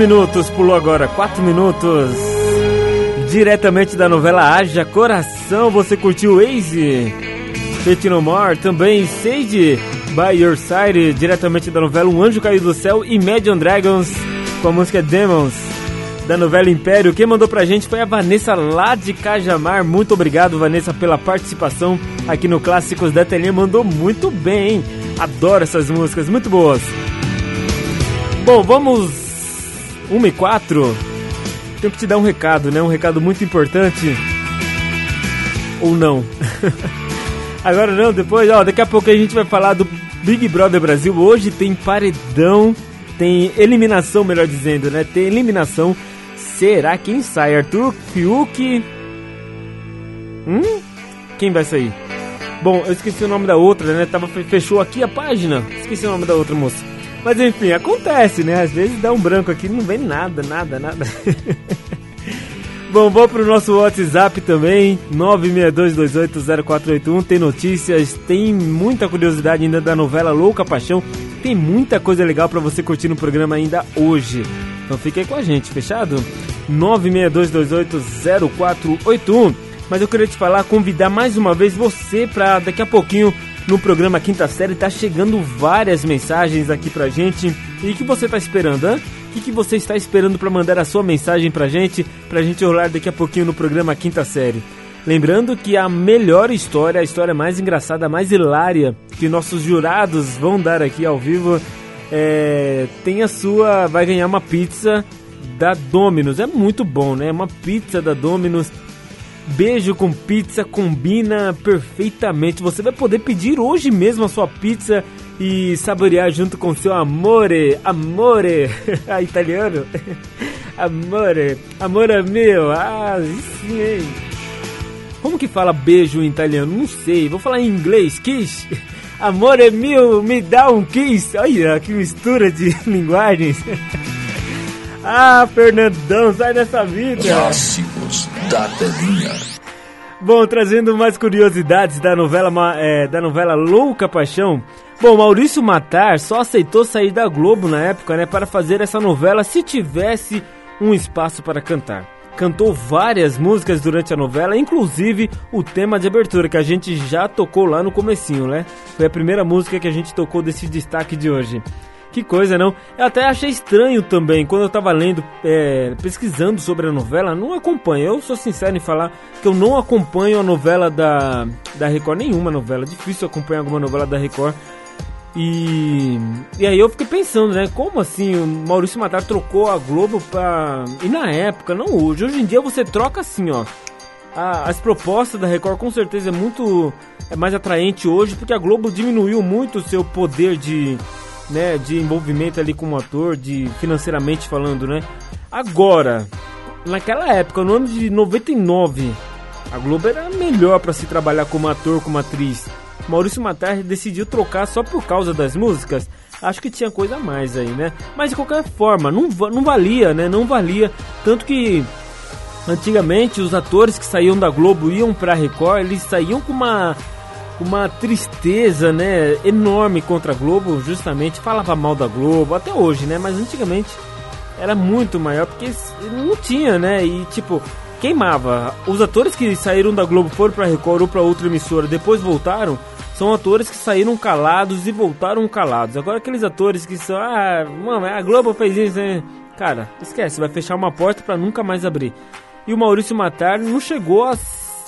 minutos. Pulou agora, quatro minutos. Diretamente da novela Haja Coração, você curtiu? Fit No More, também Sage By Your Side, diretamente da novela Um Anjo Caiu do Céu, e Imagine Dragons com a música Demons, da novela Império. Quem mandou pra gente foi a Vanessa lá de Cajamar. Muito obrigado, Vanessa, pela participação aqui no Clássicos da Telinha. Mandou muito bem, hein? Adoro essas músicas, muito boas. Bom, vamos. 1 e 4. Tenho que te dar um recado, né? Um recado muito importante. Ou não. Agora não, depois, ó, daqui a pouco a gente vai falar do Big Brother Brasil. Hoje tem paredão, tem eliminação, melhor dizendo, né? Tem eliminação. Será quem sai? Arthur Fiuk? Hum? Quem vai sair? Bom, eu esqueci o nome da outra, né? Tava, fechou aqui a página. Esqueci o nome da outra moça. Mas enfim, acontece, né? Às vezes dá um branco aqui, não vem nada, nada, nada. Bom, vou pro nosso WhatsApp também, 962280481. Tem notícias, tem muita curiosidade ainda da novela Louca Paixão. Tem muita coisa legal para você curtir no programa ainda hoje. Então fique aí com a gente, fechado? 962280481. Mas eu queria te falar, convidar mais uma vez você para daqui a pouquinho no programa Quinta Série tá chegando várias mensagens aqui pra gente. E o que você tá esperando, hã? O que, que você está esperando para mandar a sua mensagem pra gente, pra gente rolar daqui a pouquinho no programa Quinta Série? Lembrando que a melhor história, a história mais engraçada, mais hilária que nossos jurados vão dar aqui ao vivo, é, tem a sua, vai ganhar uma pizza da Domino's. É muito bom, né? Uma pizza da Domino's. Beijo com pizza combina perfeitamente. Você vai poder pedir hoje mesmo a sua pizza e saborear junto com seu amore, amore, ah, italiano, amore, amore meu, ah, sim, hein? Como que fala beijo em italiano? Não sei, vou falar em inglês, kiss, amore meu, me dá um kiss, olha que mistura de linguagens. ah, Fernandão, sai dessa vida. Clássicos da telinha. Bom, trazendo mais curiosidades da novela, é, da novela Louca Paixão. Bom, Maurício Matar só aceitou sair da Globo na época, né, para fazer essa novela se tivesse um espaço para cantar. cantou várias músicas durante a novela, inclusive o tema de abertura que a gente já tocou lá no comecinho, né? Foi a primeira música que a gente tocou desse destaque de hoje. Que coisa, não? Eu até achei estranho também, quando eu tava lendo, é, pesquisando sobre a novela, não acompanho. Eu sou sincero em falar que eu não acompanho a novela da, da Record, nenhuma novela. Difícil acompanhar alguma novela da Record. E, e aí eu fiquei pensando, né? Como assim o Maurício Matar trocou a Globo pra. E na época, não hoje. Hoje em dia você troca assim, ó. A, as propostas da Record com certeza é muito é mais atraente hoje, porque a Globo diminuiu muito o seu poder de né, de envolvimento ali com o ator, de financeiramente falando, né? Agora, naquela época, no ano de 99, a Globo era melhor para se trabalhar como ator, como atriz. Maurício Matar decidiu trocar só por causa das músicas. Acho que tinha coisa a mais aí, né? Mas de qualquer forma, não, não valia, né? Não valia. Tanto que antigamente os atores que saíam da Globo iam pra Record, eles saíam com uma uma tristeza, né, enorme contra a Globo, justamente falava mal da Globo até hoje, né, mas antigamente era muito maior porque não tinha, né, e tipo queimava. Os atores que saíram da Globo foram para Record ou para outra emissora, depois voltaram, são atores que saíram calados e voltaram calados. Agora aqueles atores que são, ah, mano, a Globo fez isso, né? cara, esquece, vai fechar uma porta para nunca mais abrir. E o Maurício Matar não chegou a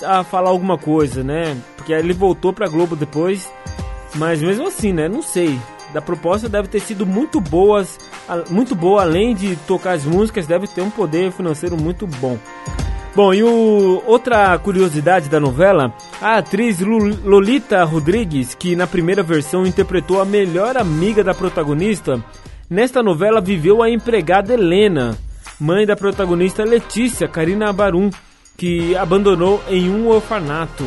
a falar alguma coisa, né? Porque ele voltou pra Globo depois. Mas mesmo assim, né? Não sei. Da proposta deve ter sido muito boas, muito boa, além de tocar as músicas, deve ter um poder financeiro muito bom. Bom, e o, outra curiosidade da novela, a atriz Lolita Rodrigues, que na primeira versão interpretou a melhor amiga da protagonista, nesta novela viveu a empregada Helena, mãe da protagonista Letícia, Karina Barum, que abandonou em um orfanato.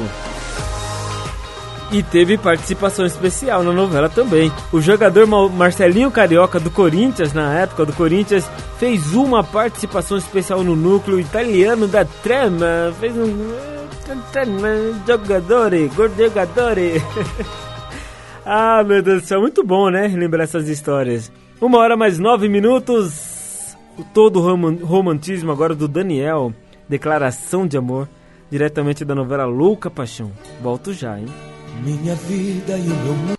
E teve participação especial na novela também. O jogador Marcelinho Carioca do Corinthians, na época do Corinthians, fez uma participação especial no núcleo italiano da trama. Fez um. Jogadore, jogadore. ah, meu Deus do céu, muito bom, né? Lembrar essas histórias. Uma hora mais nove minutos. O todo romantismo agora do Daniel. Declaração de Amor, diretamente da novela Louca Paixão. Volto já, hein? Minha vida e o meu mundo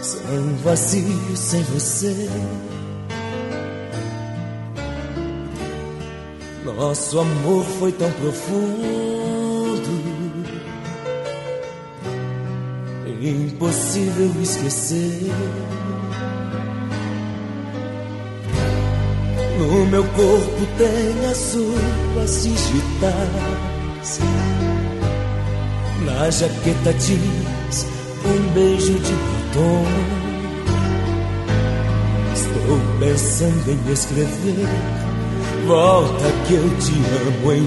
são vazios sem você. Nosso amor foi tão profundo, impossível esquecer. No meu corpo tem as suas digitais. Na jaqueta diz um beijo de batom. Estou pensando em escrever. Volta que eu te amo em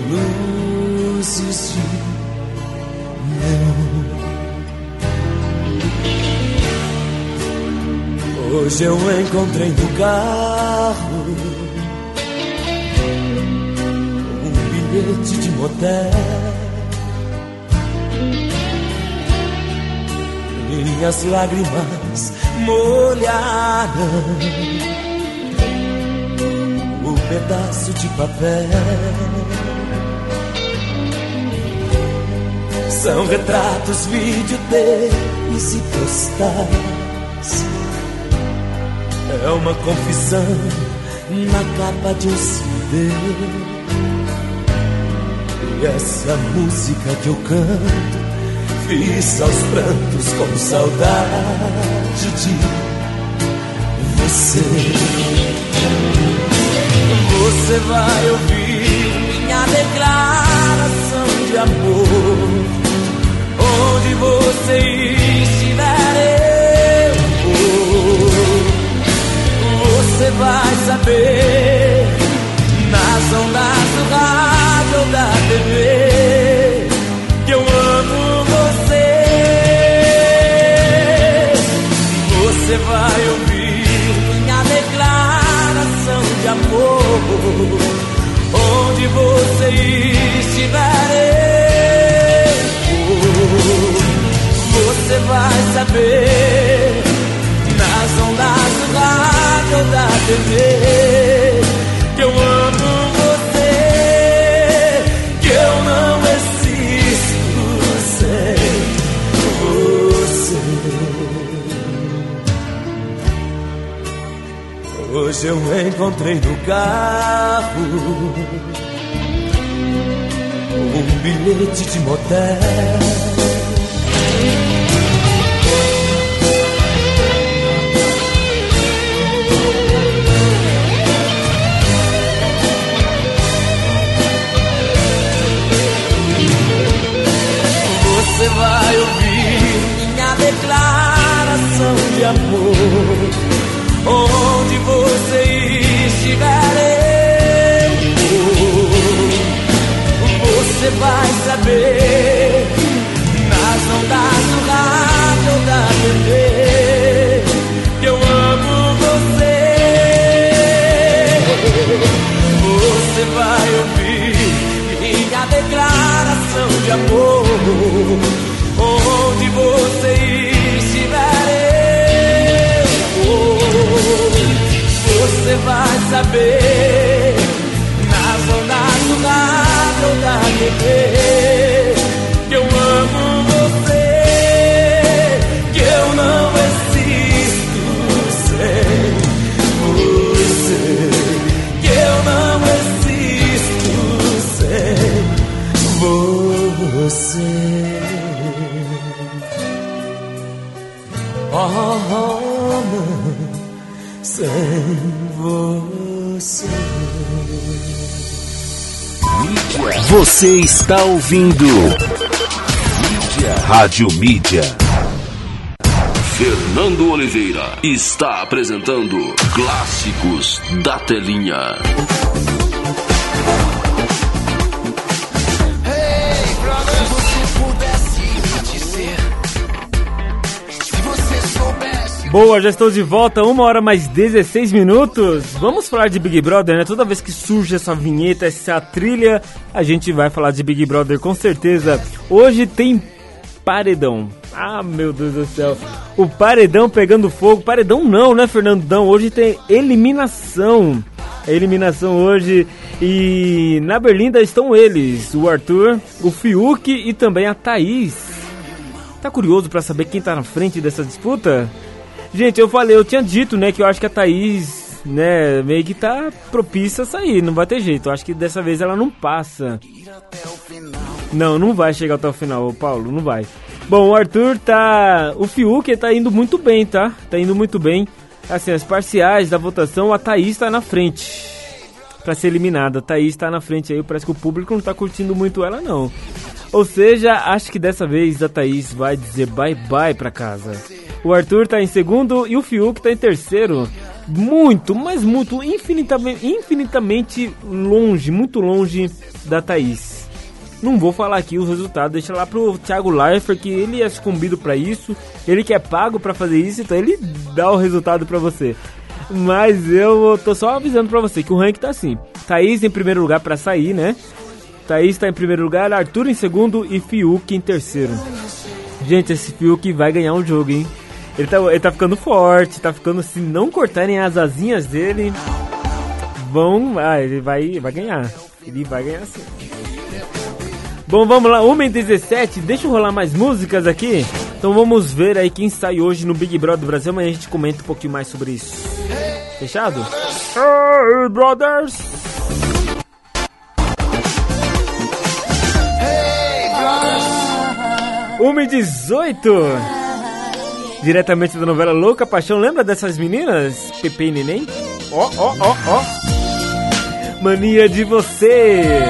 luzes de neon. Hoje eu encontrei no carro bilhete de motel. Minhas lágrimas molharam o pedaço de papel. São retratos, vídeos e postais. É uma confissão na capa de um CD. Essa música que eu canto Fiz aos prantos com saudade de você. Você vai ouvir minha declaração de amor Onde você estiver eu vou. Você vai saber nas ondas do rádio TV que eu amo você. Você vai ouvir minha declaração de amor. Onde você estiver, Você vai saber nas ondas do rádio da TV. Hoje eu encontrei no carro um bilhete de motel. Você vai ouvir minha declaração de amor. Saber nas ondas do rádio da TV que eu amo você. Você vai ouvir minha declaração de amor. Onde você estiver, eu. Você vai saber nas ondas do rádio da TV sem você. Você está ouvindo Mídia. Rádio Mídia. Fernando Oliveira está apresentando Clássicos da Telinha. Boa, já estou de volta, uma hora mais 16 minutos. Vamos falar de Big Brother, né? Toda vez que surge essa vinheta, essa trilha, a gente vai falar de Big Brother com certeza. Hoje tem paredão. Ah, meu Deus do céu. O paredão pegando fogo. Paredão não, né, Fernandão? Hoje tem eliminação. A eliminação hoje. E na Berlinda estão eles: o Arthur, o Fiuk e também a Thaís. Tá curioso pra saber quem tá na frente dessa disputa? Gente, eu falei, eu tinha dito, né, que eu acho que a Thaís, né, meio que tá propícia a sair, não vai ter jeito. Eu acho que dessa vez ela não passa. Não, não vai chegar até o final, Paulo, não vai. Bom, o Arthur tá. O Fiuk tá indo muito bem, tá? Tá indo muito bem. Assim, as parciais da votação, a Thaís tá na frente. Pra ser eliminada. A Thaís tá na frente aí, parece que o público não tá curtindo muito ela, não. Ou seja, acho que dessa vez a Thaís vai dizer bye bye pra casa. O Arthur tá em segundo e o Fiuk tá em terceiro. Muito, mas muito, infinitamente, infinitamente longe, muito longe da Thaís. Não vou falar aqui os resultados, deixa lá pro Thiago Leifert, que ele é sucumbido pra isso, ele que é pago pra fazer isso, então ele dá o resultado pra você. Mas eu tô só avisando pra você que o ranking tá assim. Thaís em primeiro lugar pra sair, né? Thaís tá em primeiro lugar, Arthur em segundo e Fiuk em terceiro. Gente, esse Fiuk vai ganhar um jogo, hein? Ele tá, ele tá ficando forte, tá ficando. Se não cortarem as asinhas dele, vão. Ah, ele vai, vai ganhar. Ele vai ganhar sim. Bom, vamos lá, 1h17, deixa eu rolar mais músicas aqui. Então vamos ver aí quem sai hoje no Big Brother Brasil, amanhã a gente comenta um pouquinho mais sobre isso. Fechado? Hey, brothers! Uma e 18 Diretamente da novela Louca Paixão Lembra dessas meninas? Pepe e Neném? Ó, ó, ó, ó Mania de você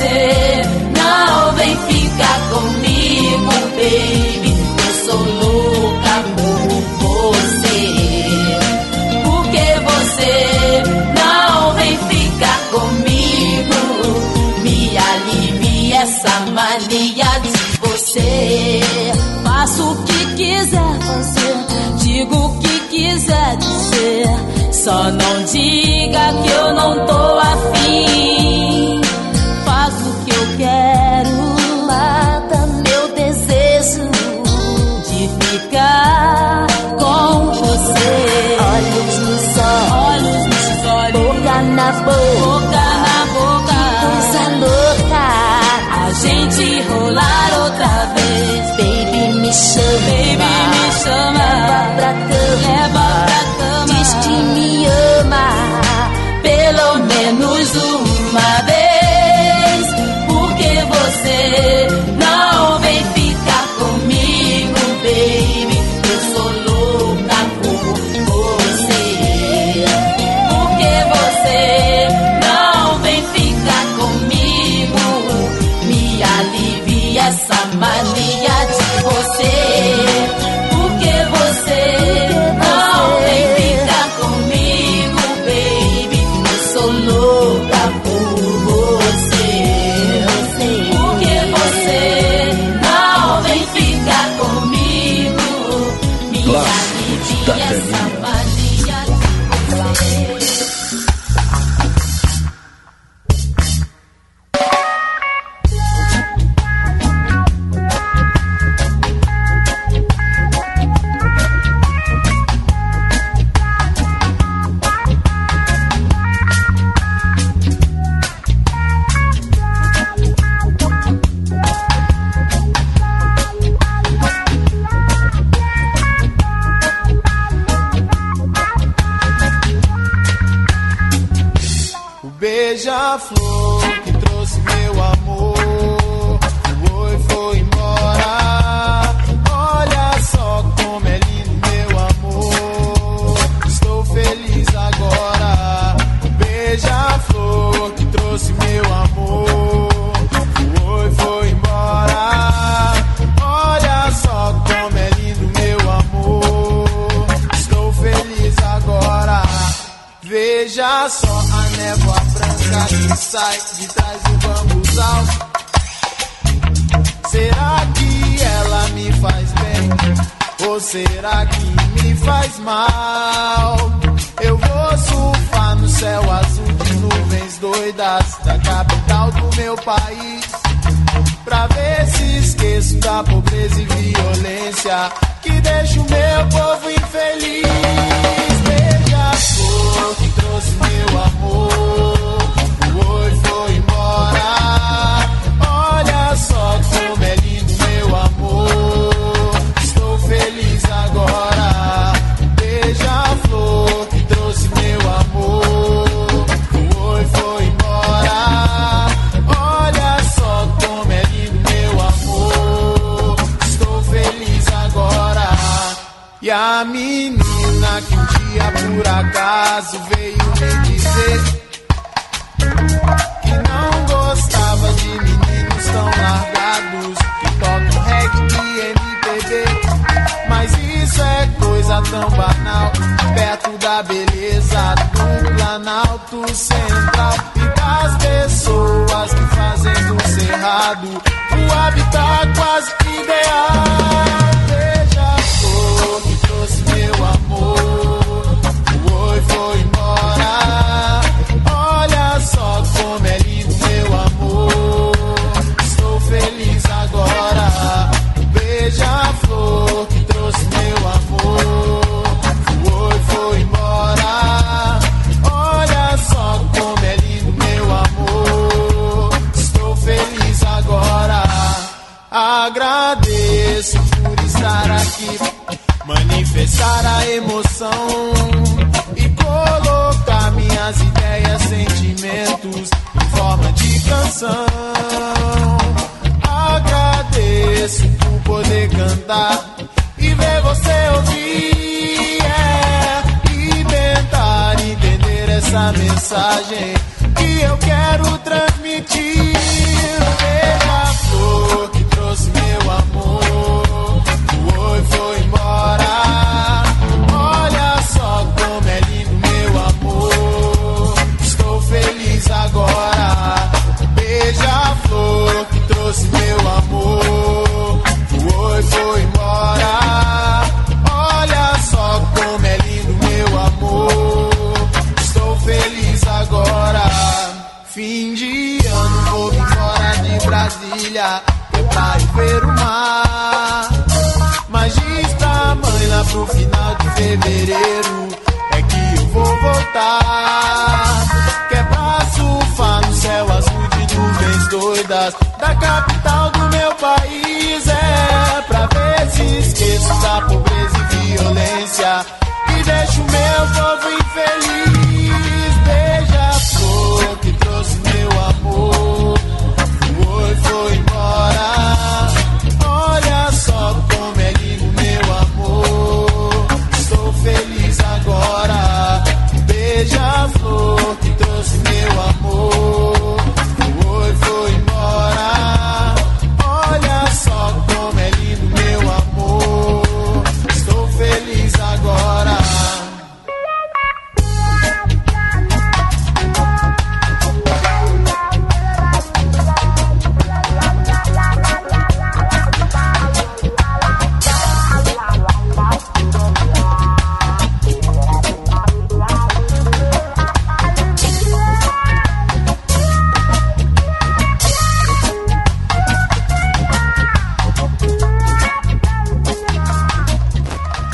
você. Não vem ficar comigo, baby. Eu sou louca por você. Porque você não vem ficar comigo. Me alivie essa mania de você. Faço o que quiser fazer, digo o que quiser dizer. Só não diga que eu não tô afim. summer acaso veio me dizer que não gostava de meninos tão largados que tocam reggae e MPB. Mas isso é coisa tão banal, perto da beleza do Planalto Central e das pessoas que fazem do cerrado o habitat quase ideal. captar a emoção e colocar minhas ideias, sentimentos em forma de canção. Agradeço por poder cantar e ver você ouvir é, e tentar entender essa mensagem que eu quero. ilha, tentar é ver o mar. Mas diz pra mãe lá pro final de fevereiro é que eu vou voltar. Que é surfar no céu azul de nuvens doidas da capital do meu país. É pra ver se esqueço da pobreza e violência que deixa o meu povo infeliz.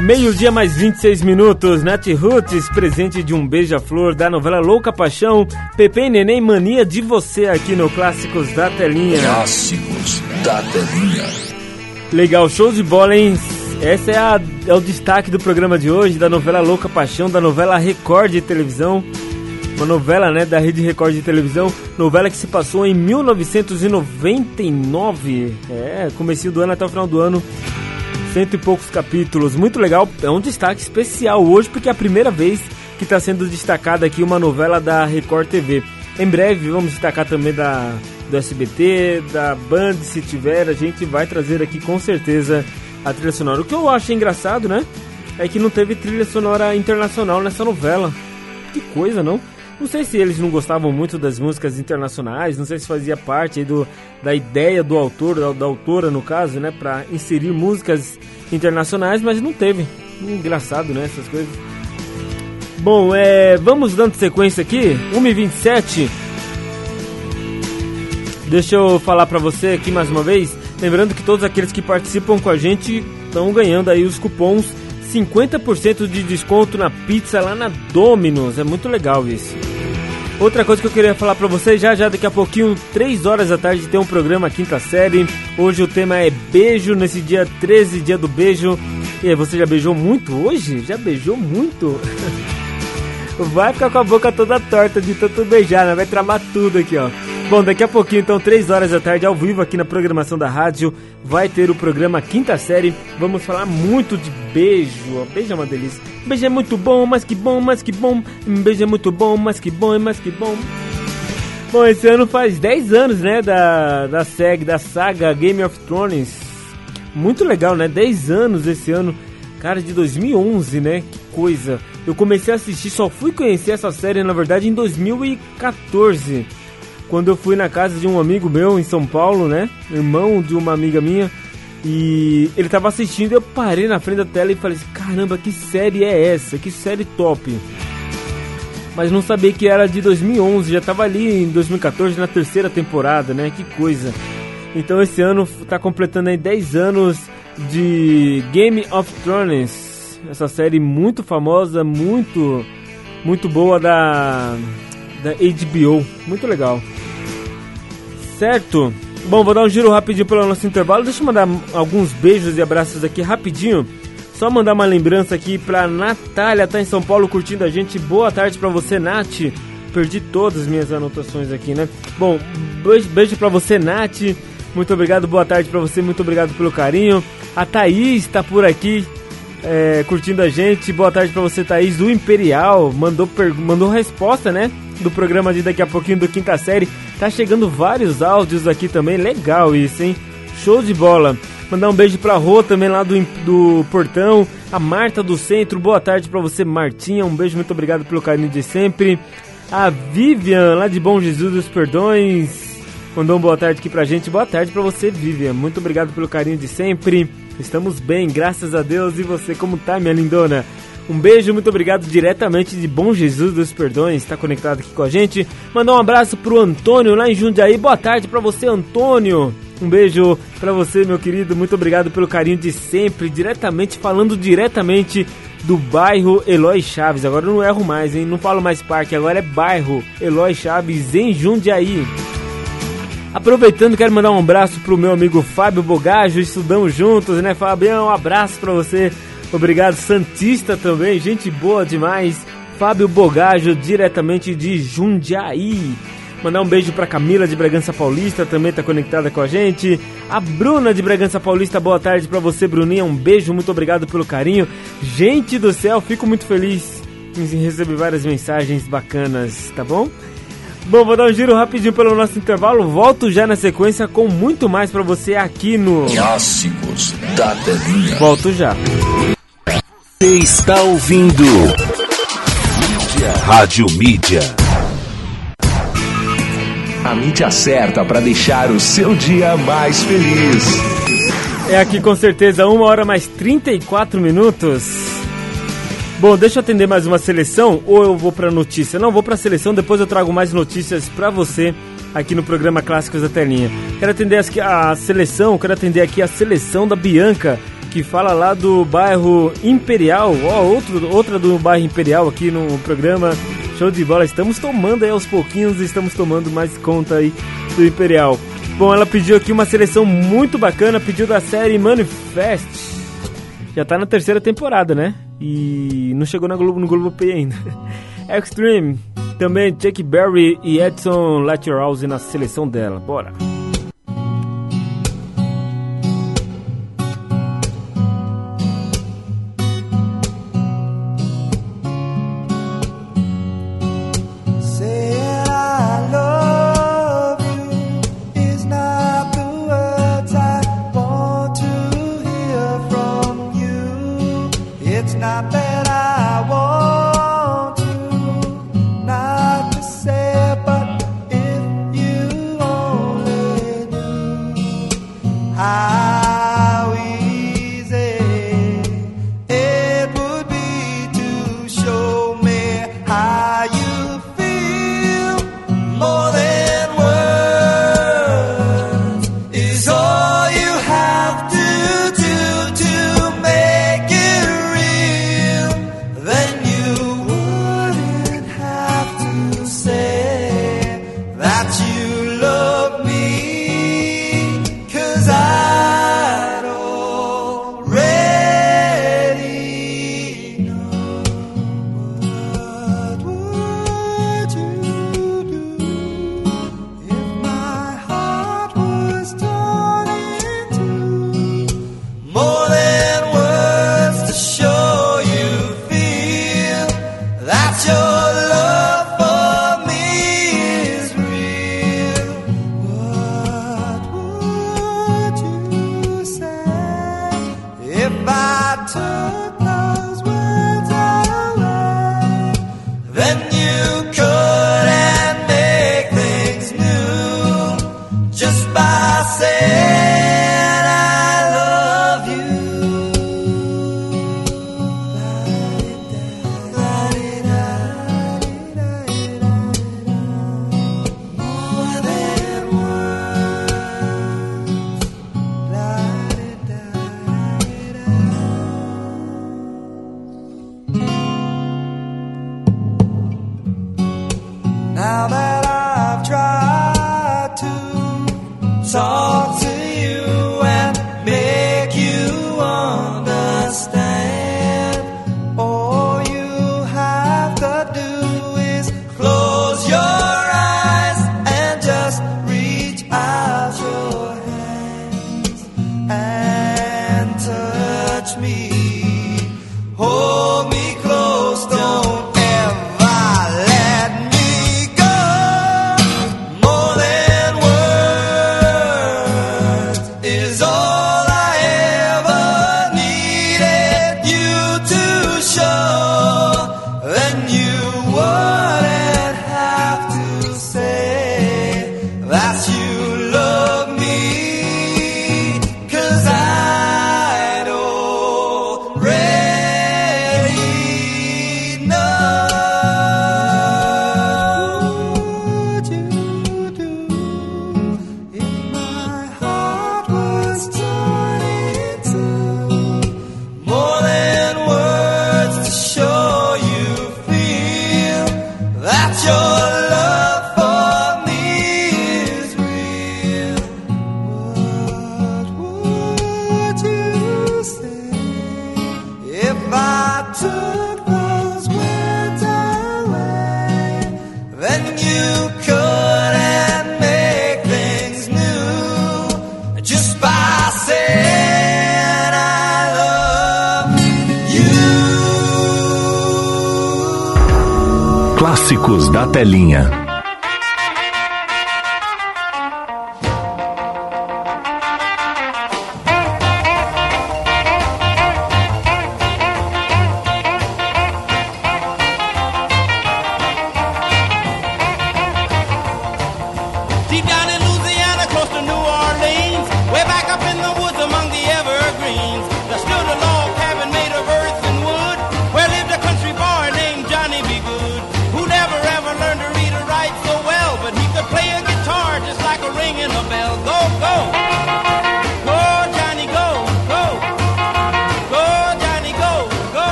Meio-dia mais 26 minutos, Nath Roots, presente de um beija-flor da novela Louca Paixão, Pepe e Neném Mania de Você aqui no Clássicos da Telinha. Clássicos da Telinha. Legal, show de bola, hein? Essa é, a- é o destaque do programa de hoje, da novela Louca Paixão, da novela Record de televisão. Uma novela, né, da Rede Record de televisão. Novela que se passou em 1999. É, comecinho do ano até o final do ano. Cento e poucos capítulos. Muito legal. É um destaque especial hoje, porque é a primeira vez que está sendo destacada aqui uma novela da Record TV. Em breve vamos destacar também da do SBT, da Band, se tiver, a gente vai trazer aqui com certeza a trilha sonora. O que eu acho engraçado, né? É que não teve trilha sonora internacional nessa novela. Que coisa, não? Não sei se eles não gostavam muito das músicas internacionais, não sei se fazia parte do, da ideia do autor, da, da autora no caso, né, para inserir músicas internacionais, mas não teve. Engraçado, né, essas coisas. Bom, é, vamos dando sequência aqui, 1h27. Deixa eu falar pra você aqui mais uma vez, lembrando que todos aqueles que participam com a gente estão ganhando aí os cupons 50% de desconto na pizza lá na Domino's. É muito legal isso. Outra coisa que eu queria falar pra vocês, já já daqui a pouquinho, 3 horas da tarde, tem um programa quinta série. Hoje o tema é beijo, nesse dia 13, dia do beijo. E aí, você já beijou muito hoje? Já beijou muito? Vai ficar com a boca toda torta de tanto beijar, né? Vai tramar tudo aqui, ó. Bom, daqui a pouquinho, então, 3 horas da tarde, ao vivo aqui na programação da rádio, vai ter o programa Quinta Série. Vamos falar muito de beijo. Beijo é uma delícia. Beijo é muito bom, mas que bom, mas que bom. Beijo é muito bom, mas que bom, mas que bom. Bom, esse ano faz 10 anos, né, da, da SEG, da saga Game of Thrones. Muito legal, né? 10 anos esse ano. Cara, de 2011, né? Que coisa. Eu comecei a assistir, só fui conhecer essa série, na verdade, em 2014. Quando eu fui na casa de um amigo meu em São Paulo, né? Irmão de uma amiga minha. E ele tava assistindo, eu parei na frente da tela e falei assim, caramba, que série é essa? Que série top. Mas não sabia que era de 2011, já tava ali em 2014 na terceira temporada, né? Que coisa. Então esse ano tá completando aí 10 anos de Game of Thrones. Essa série muito famosa, muito muito boa da da HBO, muito legal. Certo? Bom, vou dar um giro rapidinho pelo nosso intervalo. Deixa eu mandar alguns beijos e abraços aqui rapidinho. Só mandar uma lembrança aqui pra Natália, tá em São Paulo curtindo a gente. Boa tarde pra você, Nath. Perdi todas as minhas anotações aqui, né? Bom, beijo, beijo pra você, Nath. Muito obrigado, boa tarde pra você, muito obrigado pelo carinho. A Thaís tá por aqui, é, curtindo a gente. Boa tarde pra você, Thaís, do Imperial. Mandou, mandou resposta, né? Do programa de daqui a pouquinho do Quinta Série. Tá chegando vários áudios aqui também. Legal isso, hein? Show de bola. Mandar um beijo pra Rô também lá do, do Portão. A Marta do Centro. Boa tarde pra você, Martinha. Um beijo, muito obrigado pelo carinho de sempre. A Vivian, lá de Bom Jesus dos Perdões. Mandou uma boa tarde aqui pra gente. Boa tarde pra você, Vivian. Muito obrigado pelo carinho de sempre. Estamos bem, graças a Deus. E você, como tá, minha lindona? Um beijo, muito obrigado diretamente de Bom Jesus dos Perdões. Está conectado aqui com a gente. Mandar um abraço pro Antônio lá em Jundiaí. Boa tarde pra você, Antônio. Um beijo pra você, meu querido. Muito obrigado pelo carinho de sempre. Diretamente, falando diretamente do bairro Eloy Chaves. Agora eu não erro mais, hein? Não falo mais parque, agora é bairro Eloy Chaves, em Jundiaí. Aproveitando, quero mandar um abraço pro meu amigo Fábio Bogajo. Estudamos juntos, né, Fabião? Um abraço pra você. Obrigado, Santista também. Gente boa demais. Fábio Bogajo, diretamente de Jundiaí. Mandar um beijo pra Camila de Bragança Paulista, também tá conectada com a gente. A Bruna de Bragança Paulista, boa tarde pra você, Bruninha. Um beijo, muito obrigado pelo carinho. Gente do céu, fico muito feliz em receber várias mensagens bacanas, tá bom? Bom, vou dar um giro rapidinho pelo nosso intervalo. Volto já na sequência com muito mais pra você aqui no Clássicos da Telinha. Volto já. Você está ouvindo Mídia. Rádio Mídia. A mídia certa para deixar o seu dia mais feliz. É aqui com certeza, uma hora mais 34 minutos. Bom, deixa eu atender mais uma seleção ou eu vou pra notícia? Não, vou pra seleção, depois eu trago mais notícias pra você aqui no programa Clássicos da Telinha. Quero atender a seleção, quero atender aqui a seleção da Bianca, que fala lá do bairro Imperial, ó, outro, outra do bairro Imperial aqui no programa. Show de bola, estamos tomando aí aos pouquinhos, estamos tomando mais conta aí do Imperial. Bom, ela pediu aqui uma seleção muito bacana, pediu da série Manifest. Já tá na terceira temporada, né? E não chegou na Globo, no Globoplay ainda. Extreme, também Jake Berry e Edson Letterhouse na seleção dela. Bora.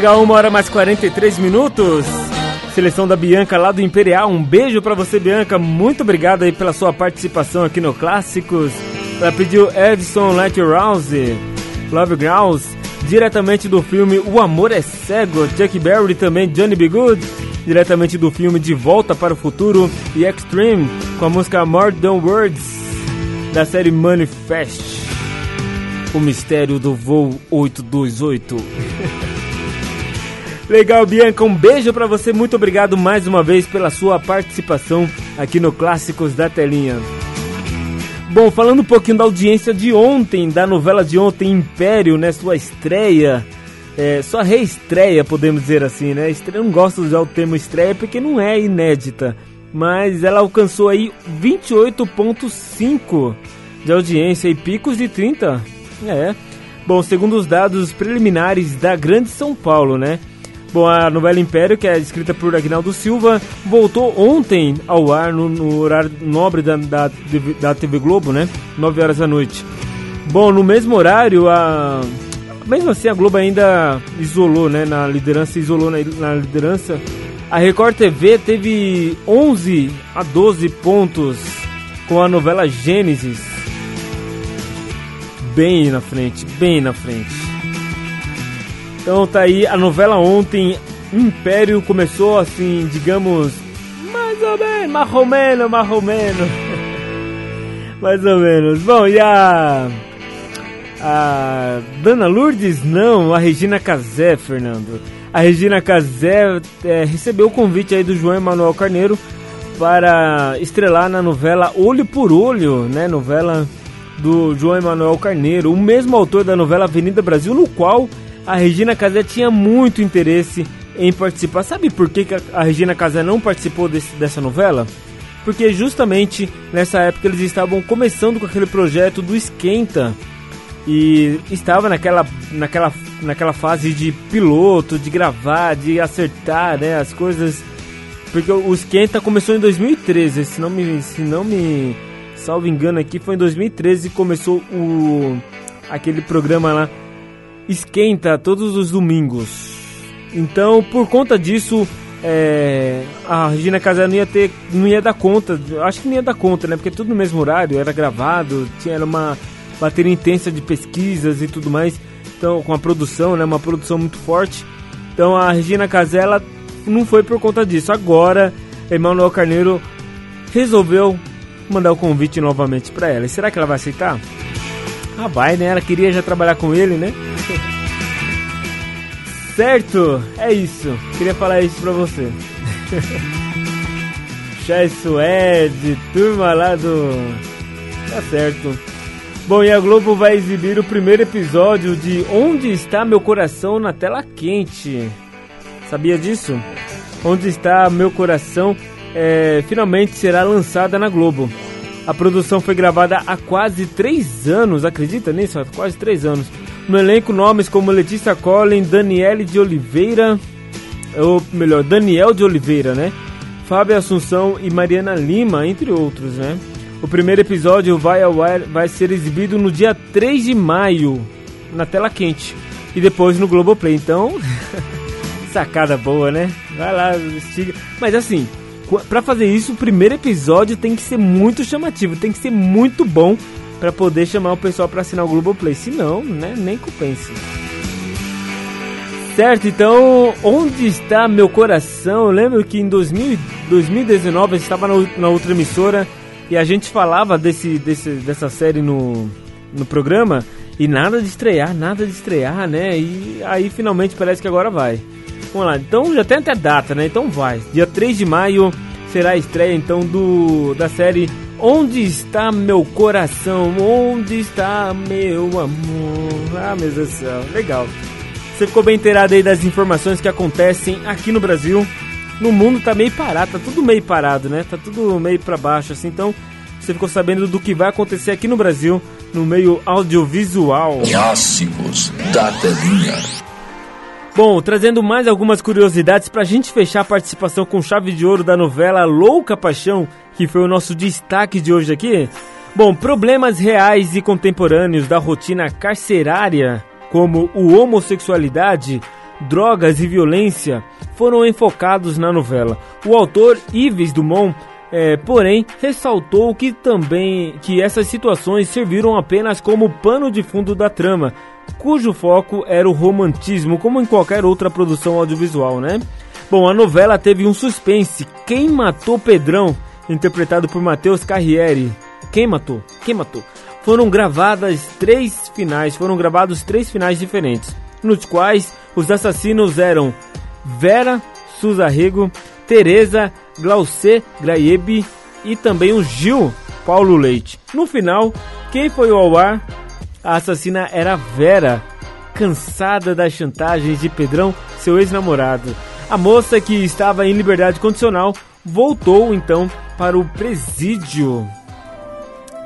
Boa, legal, uma hora mais 43 minutos. Seleção da Bianca lá do Imperial. Um beijo para você, Bianca. Muito obrigado aí pela sua participação aqui no Clássicos. Ela pediu Edson Lighthouse, Love Grounds, diretamente do filme O Amor é Cego. Chuck Berry também, Johnny B. Good, diretamente do filme De Volta para o Futuro e Extreme, com a música More Than Words, da série Manifest. O mistério do voo 828. Legal, Bianca, um beijo para você. Muito obrigado mais uma vez pela sua participação aqui no Clássicos da Telinha. Bom, falando um pouquinho da audiência de ontem, da novela de ontem, Império, né? Sua estreia, é, sua reestreia, podemos dizer assim, né? Estreia, não gosto de usar o termo estreia porque não é inédita, mas ela alcançou aí 28,5 de audiência e picos de 30. É. Bom, segundo os dados preliminares da Grande São Paulo, né? Bom, a novela Império, que é escrita por Agnaldo Silva, voltou ontem ao ar no, no horário nobre da, da, da, TV Globo, né? 9 horas da noite. Bom, no mesmo horário, a. Mesmo assim, a Globo ainda isolou, né? Na liderança, isolou na, na liderança. A Record TV teve 11 a 12 pontos com a novela Gênesis. Bem na frente, bem na frente. Então tá aí a novela ontem, Império começou assim, digamos, mais ou menos, ou menos. mais ou menos. Bom, e a a Dana Lourdes não, a Regina Casé, Fernando. A Regina Casé é, recebeu o convite aí do João Emanuel Carneiro para estrelar na novela Olho por Olho, né? Novela do João Emanuel Carneiro, o mesmo autor da novela Avenida Brasil, no qual a Regina Casé tinha muito interesse em participar. Sabe por que, a Regina Casé não participou desse, dessa novela? Porque justamente nessa época eles estavam começando com aquele projeto do Esquenta e estava naquela, naquela, naquela fase de piloto, de gravar, de acertar né, as coisas. Porque o Esquenta começou em 2013, se não me, se não me salvo engano aqui, foi em 2013 que começou o, aquele programa lá esquenta todos os domingos. Então, por conta disso, é, a Regina Casé não ia ter, não ia dar conta. Acho que não ia dar conta, né? Porque tudo no mesmo horário, era gravado, tinha era uma bateria intensa de pesquisas e tudo mais. Então, com a produção, né? Uma produção muito forte. Então, a Regina Casé não foi por conta disso. Agora, Emanuel Carneiro resolveu mandar o convite novamente para ela. E será que ela vai aceitar? Ah, vai, né? Ela queria já trabalhar com ele, né? Certo? É isso. Queria falar isso pra você. Chai Suede, turma lá do. Tá certo. Bom, e a Globo vai exibir o primeiro episódio de Onde Está Meu Coração na tela quente. Sabia disso? Onde Está Meu Coração é, finalmente será lançada na Globo. A produção foi gravada há quase três anos, acredita nisso? Há quase três anos. No elenco, nomes como Letícia Collin, Daniele de Oliveira, ou melhor, Daniel de Oliveira, né? Fábio Assunção e Mariana Lima, entre outros, né? O primeiro episódio vai, ao ar, vai ser exibido no dia 3 de maio, na tela quente, e depois no Globoplay. Então, sacada boa, né? Vai lá, estiga. Mas assim, para fazer isso, o primeiro episódio tem que ser muito chamativo, tem que ser muito bom para poder chamar o pessoal para assinar o Globoplay. Se não, né, nem compensa. Certo, então, onde está meu coração? Eu lembro que em 2000, 2019 eu estava na, na outra emissora e a gente falava desse, desse, dessa série no, no programa e nada de estrear, nada de estrear, né? E aí finalmente parece que agora vai. Vamos lá, então já tem até data, né? Então vai. Dia 3 de maio será a estreia então do da série Onde está meu coração? Onde está meu amor? Ah, meu Deus do céu, legal. Você ficou bem inteirado aí das informações que acontecem aqui no Brasil. No mundo tá meio parado, tá tudo meio parado, né? Tá tudo meio para baixo assim. Então, você ficou sabendo do que vai acontecer aqui no Brasil no meio audiovisual. Clássicos da telinha. Bom, trazendo mais algumas curiosidades para a gente fechar a participação com chave de ouro da novela Louca Paixão, que foi o nosso destaque de hoje aqui. Bom, problemas reais e contemporâneos da rotina carcerária, como o homossexualidade, drogas e violência foram enfocados na novela. O autor Yves Dumont é, porém, ressaltou que também que essas situações serviram apenas como pano de fundo da trama, cujo foco era o romantismo, como em qualquer outra produção audiovisual, né? Bom, a novela teve um suspense. Quem matou Pedrão? Interpretado por Matheus Carriere. Quem matou? Quem matou? Foram gravadas três finais, foram gravados três finais diferentes, nos quais os assassinos eram Vera Suzarrego, Teresa Glaucê Graebe e também o Gil Paulo Leite. No final, quem foi ao ar? A assassina era Vera, cansada das chantagens de Pedrão, seu ex-namorado. A moça que estava em liberdade condicional voltou então para o presídio.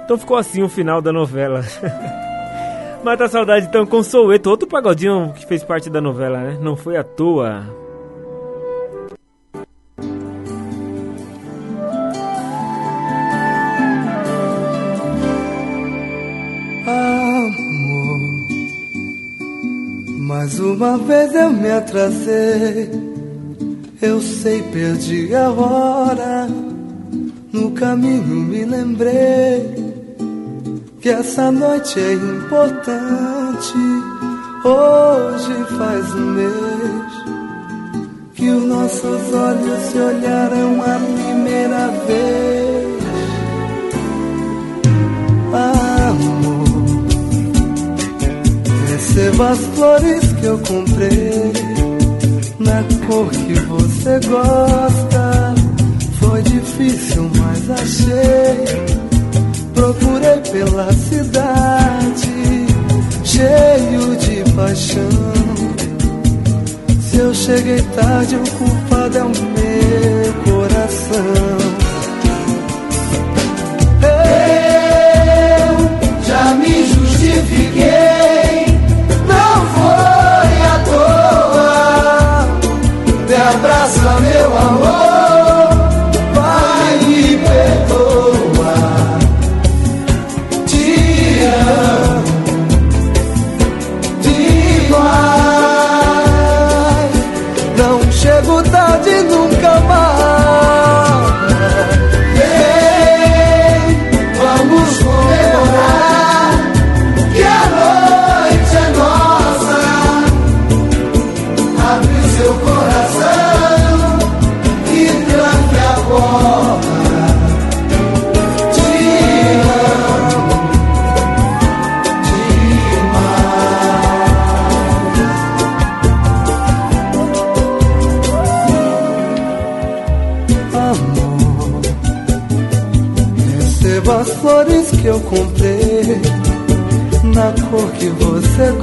Então ficou assim o final da novela. Mata a saudade então com Soueto, outro pagodinho que fez parte da novela, né? Não foi à toa. Mais uma vez eu me atrasei. Eu sei, perdi a hora. No caminho me lembrei que essa noite é importante. Hoje faz um mês que os nossos olhos se olharam a primeira vez. Amor. Receba as flores que eu comprei na cor que você gosta. Foi difícil, mas achei. Procurei pela cidade, cheio de paixão. Se eu cheguei tarde, o culpado é o meu coração. Eu já me justifiquei. Abraça, meu amor.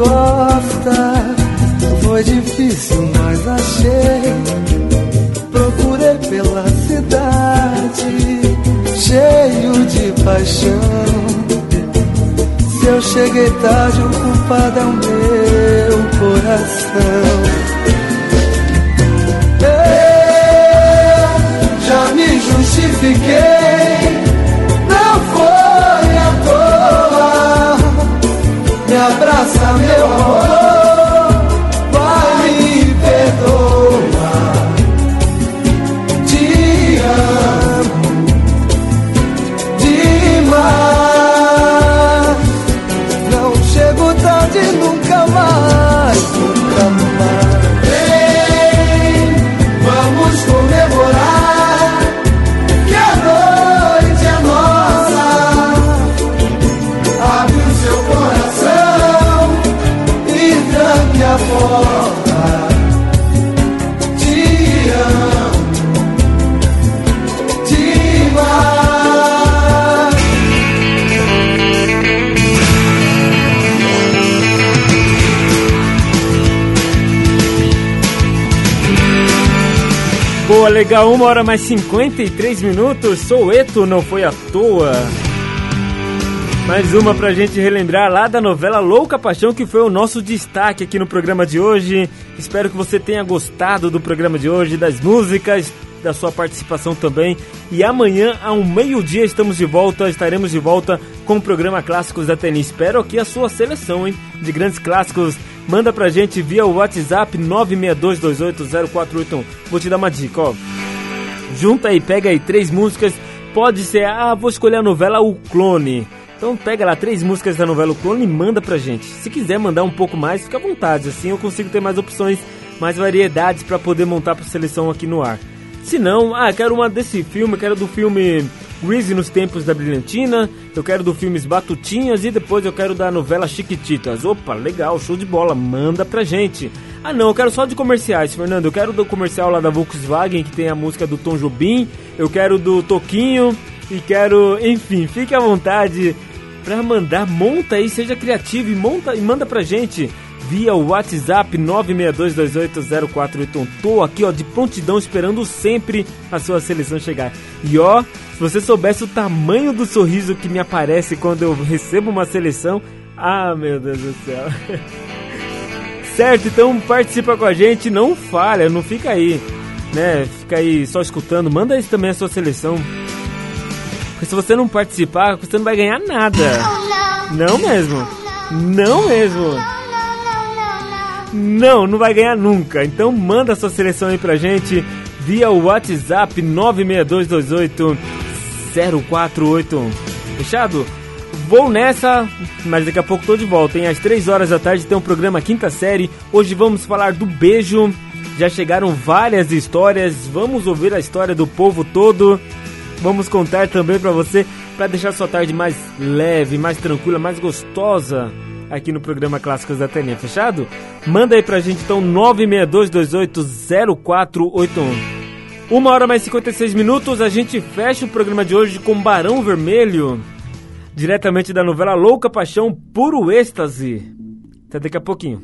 Gosta. Foi difícil, mas achei. Procurei pela cidade, cheio de paixão. Se eu cheguei tarde, o culpado é o meu coração. Eu já me justifiquei, abraça, legal, uma hora mais 53 minutos. Soueto não foi à toa. Mais uma pra gente relembrar lá da novela Louca Paixão, que foi o nosso destaque aqui no programa de hoje. Espero que você tenha gostado do programa de hoje, das músicas, da sua participação também. E amanhã, ao meio-dia, estamos de volta, estaremos de volta com o programa Clássicos da TNI. Espero aqui a sua seleção, hein? De grandes clássicos Manda pra gente via o WhatsApp 962280481. Vou te dar uma dica, ó. Junta aí, pega aí três músicas. Pode ser, ah, vou escolher a novela O Clone. Então pega lá três músicas da novela O Clone e manda pra gente. Se quiser mandar um pouco mais, fica à vontade. Assim eu consigo ter mais opções, mais variedades para poder montar pra seleção aqui no ar. Se não, ah, quero uma desse filme, quero do filme Grease nos Tempos da Brilhantina, eu quero do filmes Batutinhas e depois eu quero da novela Chiquititas. Opa, legal, show de bola, manda pra gente. Ah não, eu quero só de comerciais, Fernando. Eu quero do comercial lá da Volkswagen que tem a música do Tom Jobim, eu quero do Toquinho e quero, enfim, fique à vontade pra mandar, monta aí, seja criativo e monta e manda pra gente via o WhatsApp 962280481. Tô aqui, ó, de prontidão esperando sempre a sua seleção chegar. E ó, se você soubesse o tamanho do sorriso que me aparece quando eu recebo uma seleção, ah, meu Deus do céu. certo, então participa com a gente, não falha, não fica aí, né? Fica aí só escutando, manda aí também a sua seleção. Porque se você não participar, você não vai ganhar nada. Não mesmo. Não mesmo. Não, não vai ganhar nunca. Então manda sua seleção aí pra gente via WhatsApp 96228 0481. Fechado? Vou nessa, mas daqui a pouco tô de volta, hein? Às 3 horas da tarde tem um programa Quinta Série. Hoje vamos falar do beijo. Já chegaram várias histórias. Vamos ouvir a história do povo todo. Vamos contar também pra você, pra deixar sua tarde mais leve, mais tranquila, mais gostosa aqui no programa Clássicos da Telinha, fechado? Manda aí pra gente então 962280481. Uma hora mais 56 minutos, a gente fecha o programa de hoje com Barão Vermelho, diretamente da novela Louca Paixão, Puro Êxtase. Até daqui a pouquinho.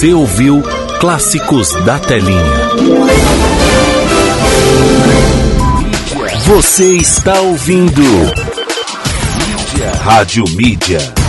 Você ouviu Clássicos da Telinha. Você está ouvindo Rádio Mídia.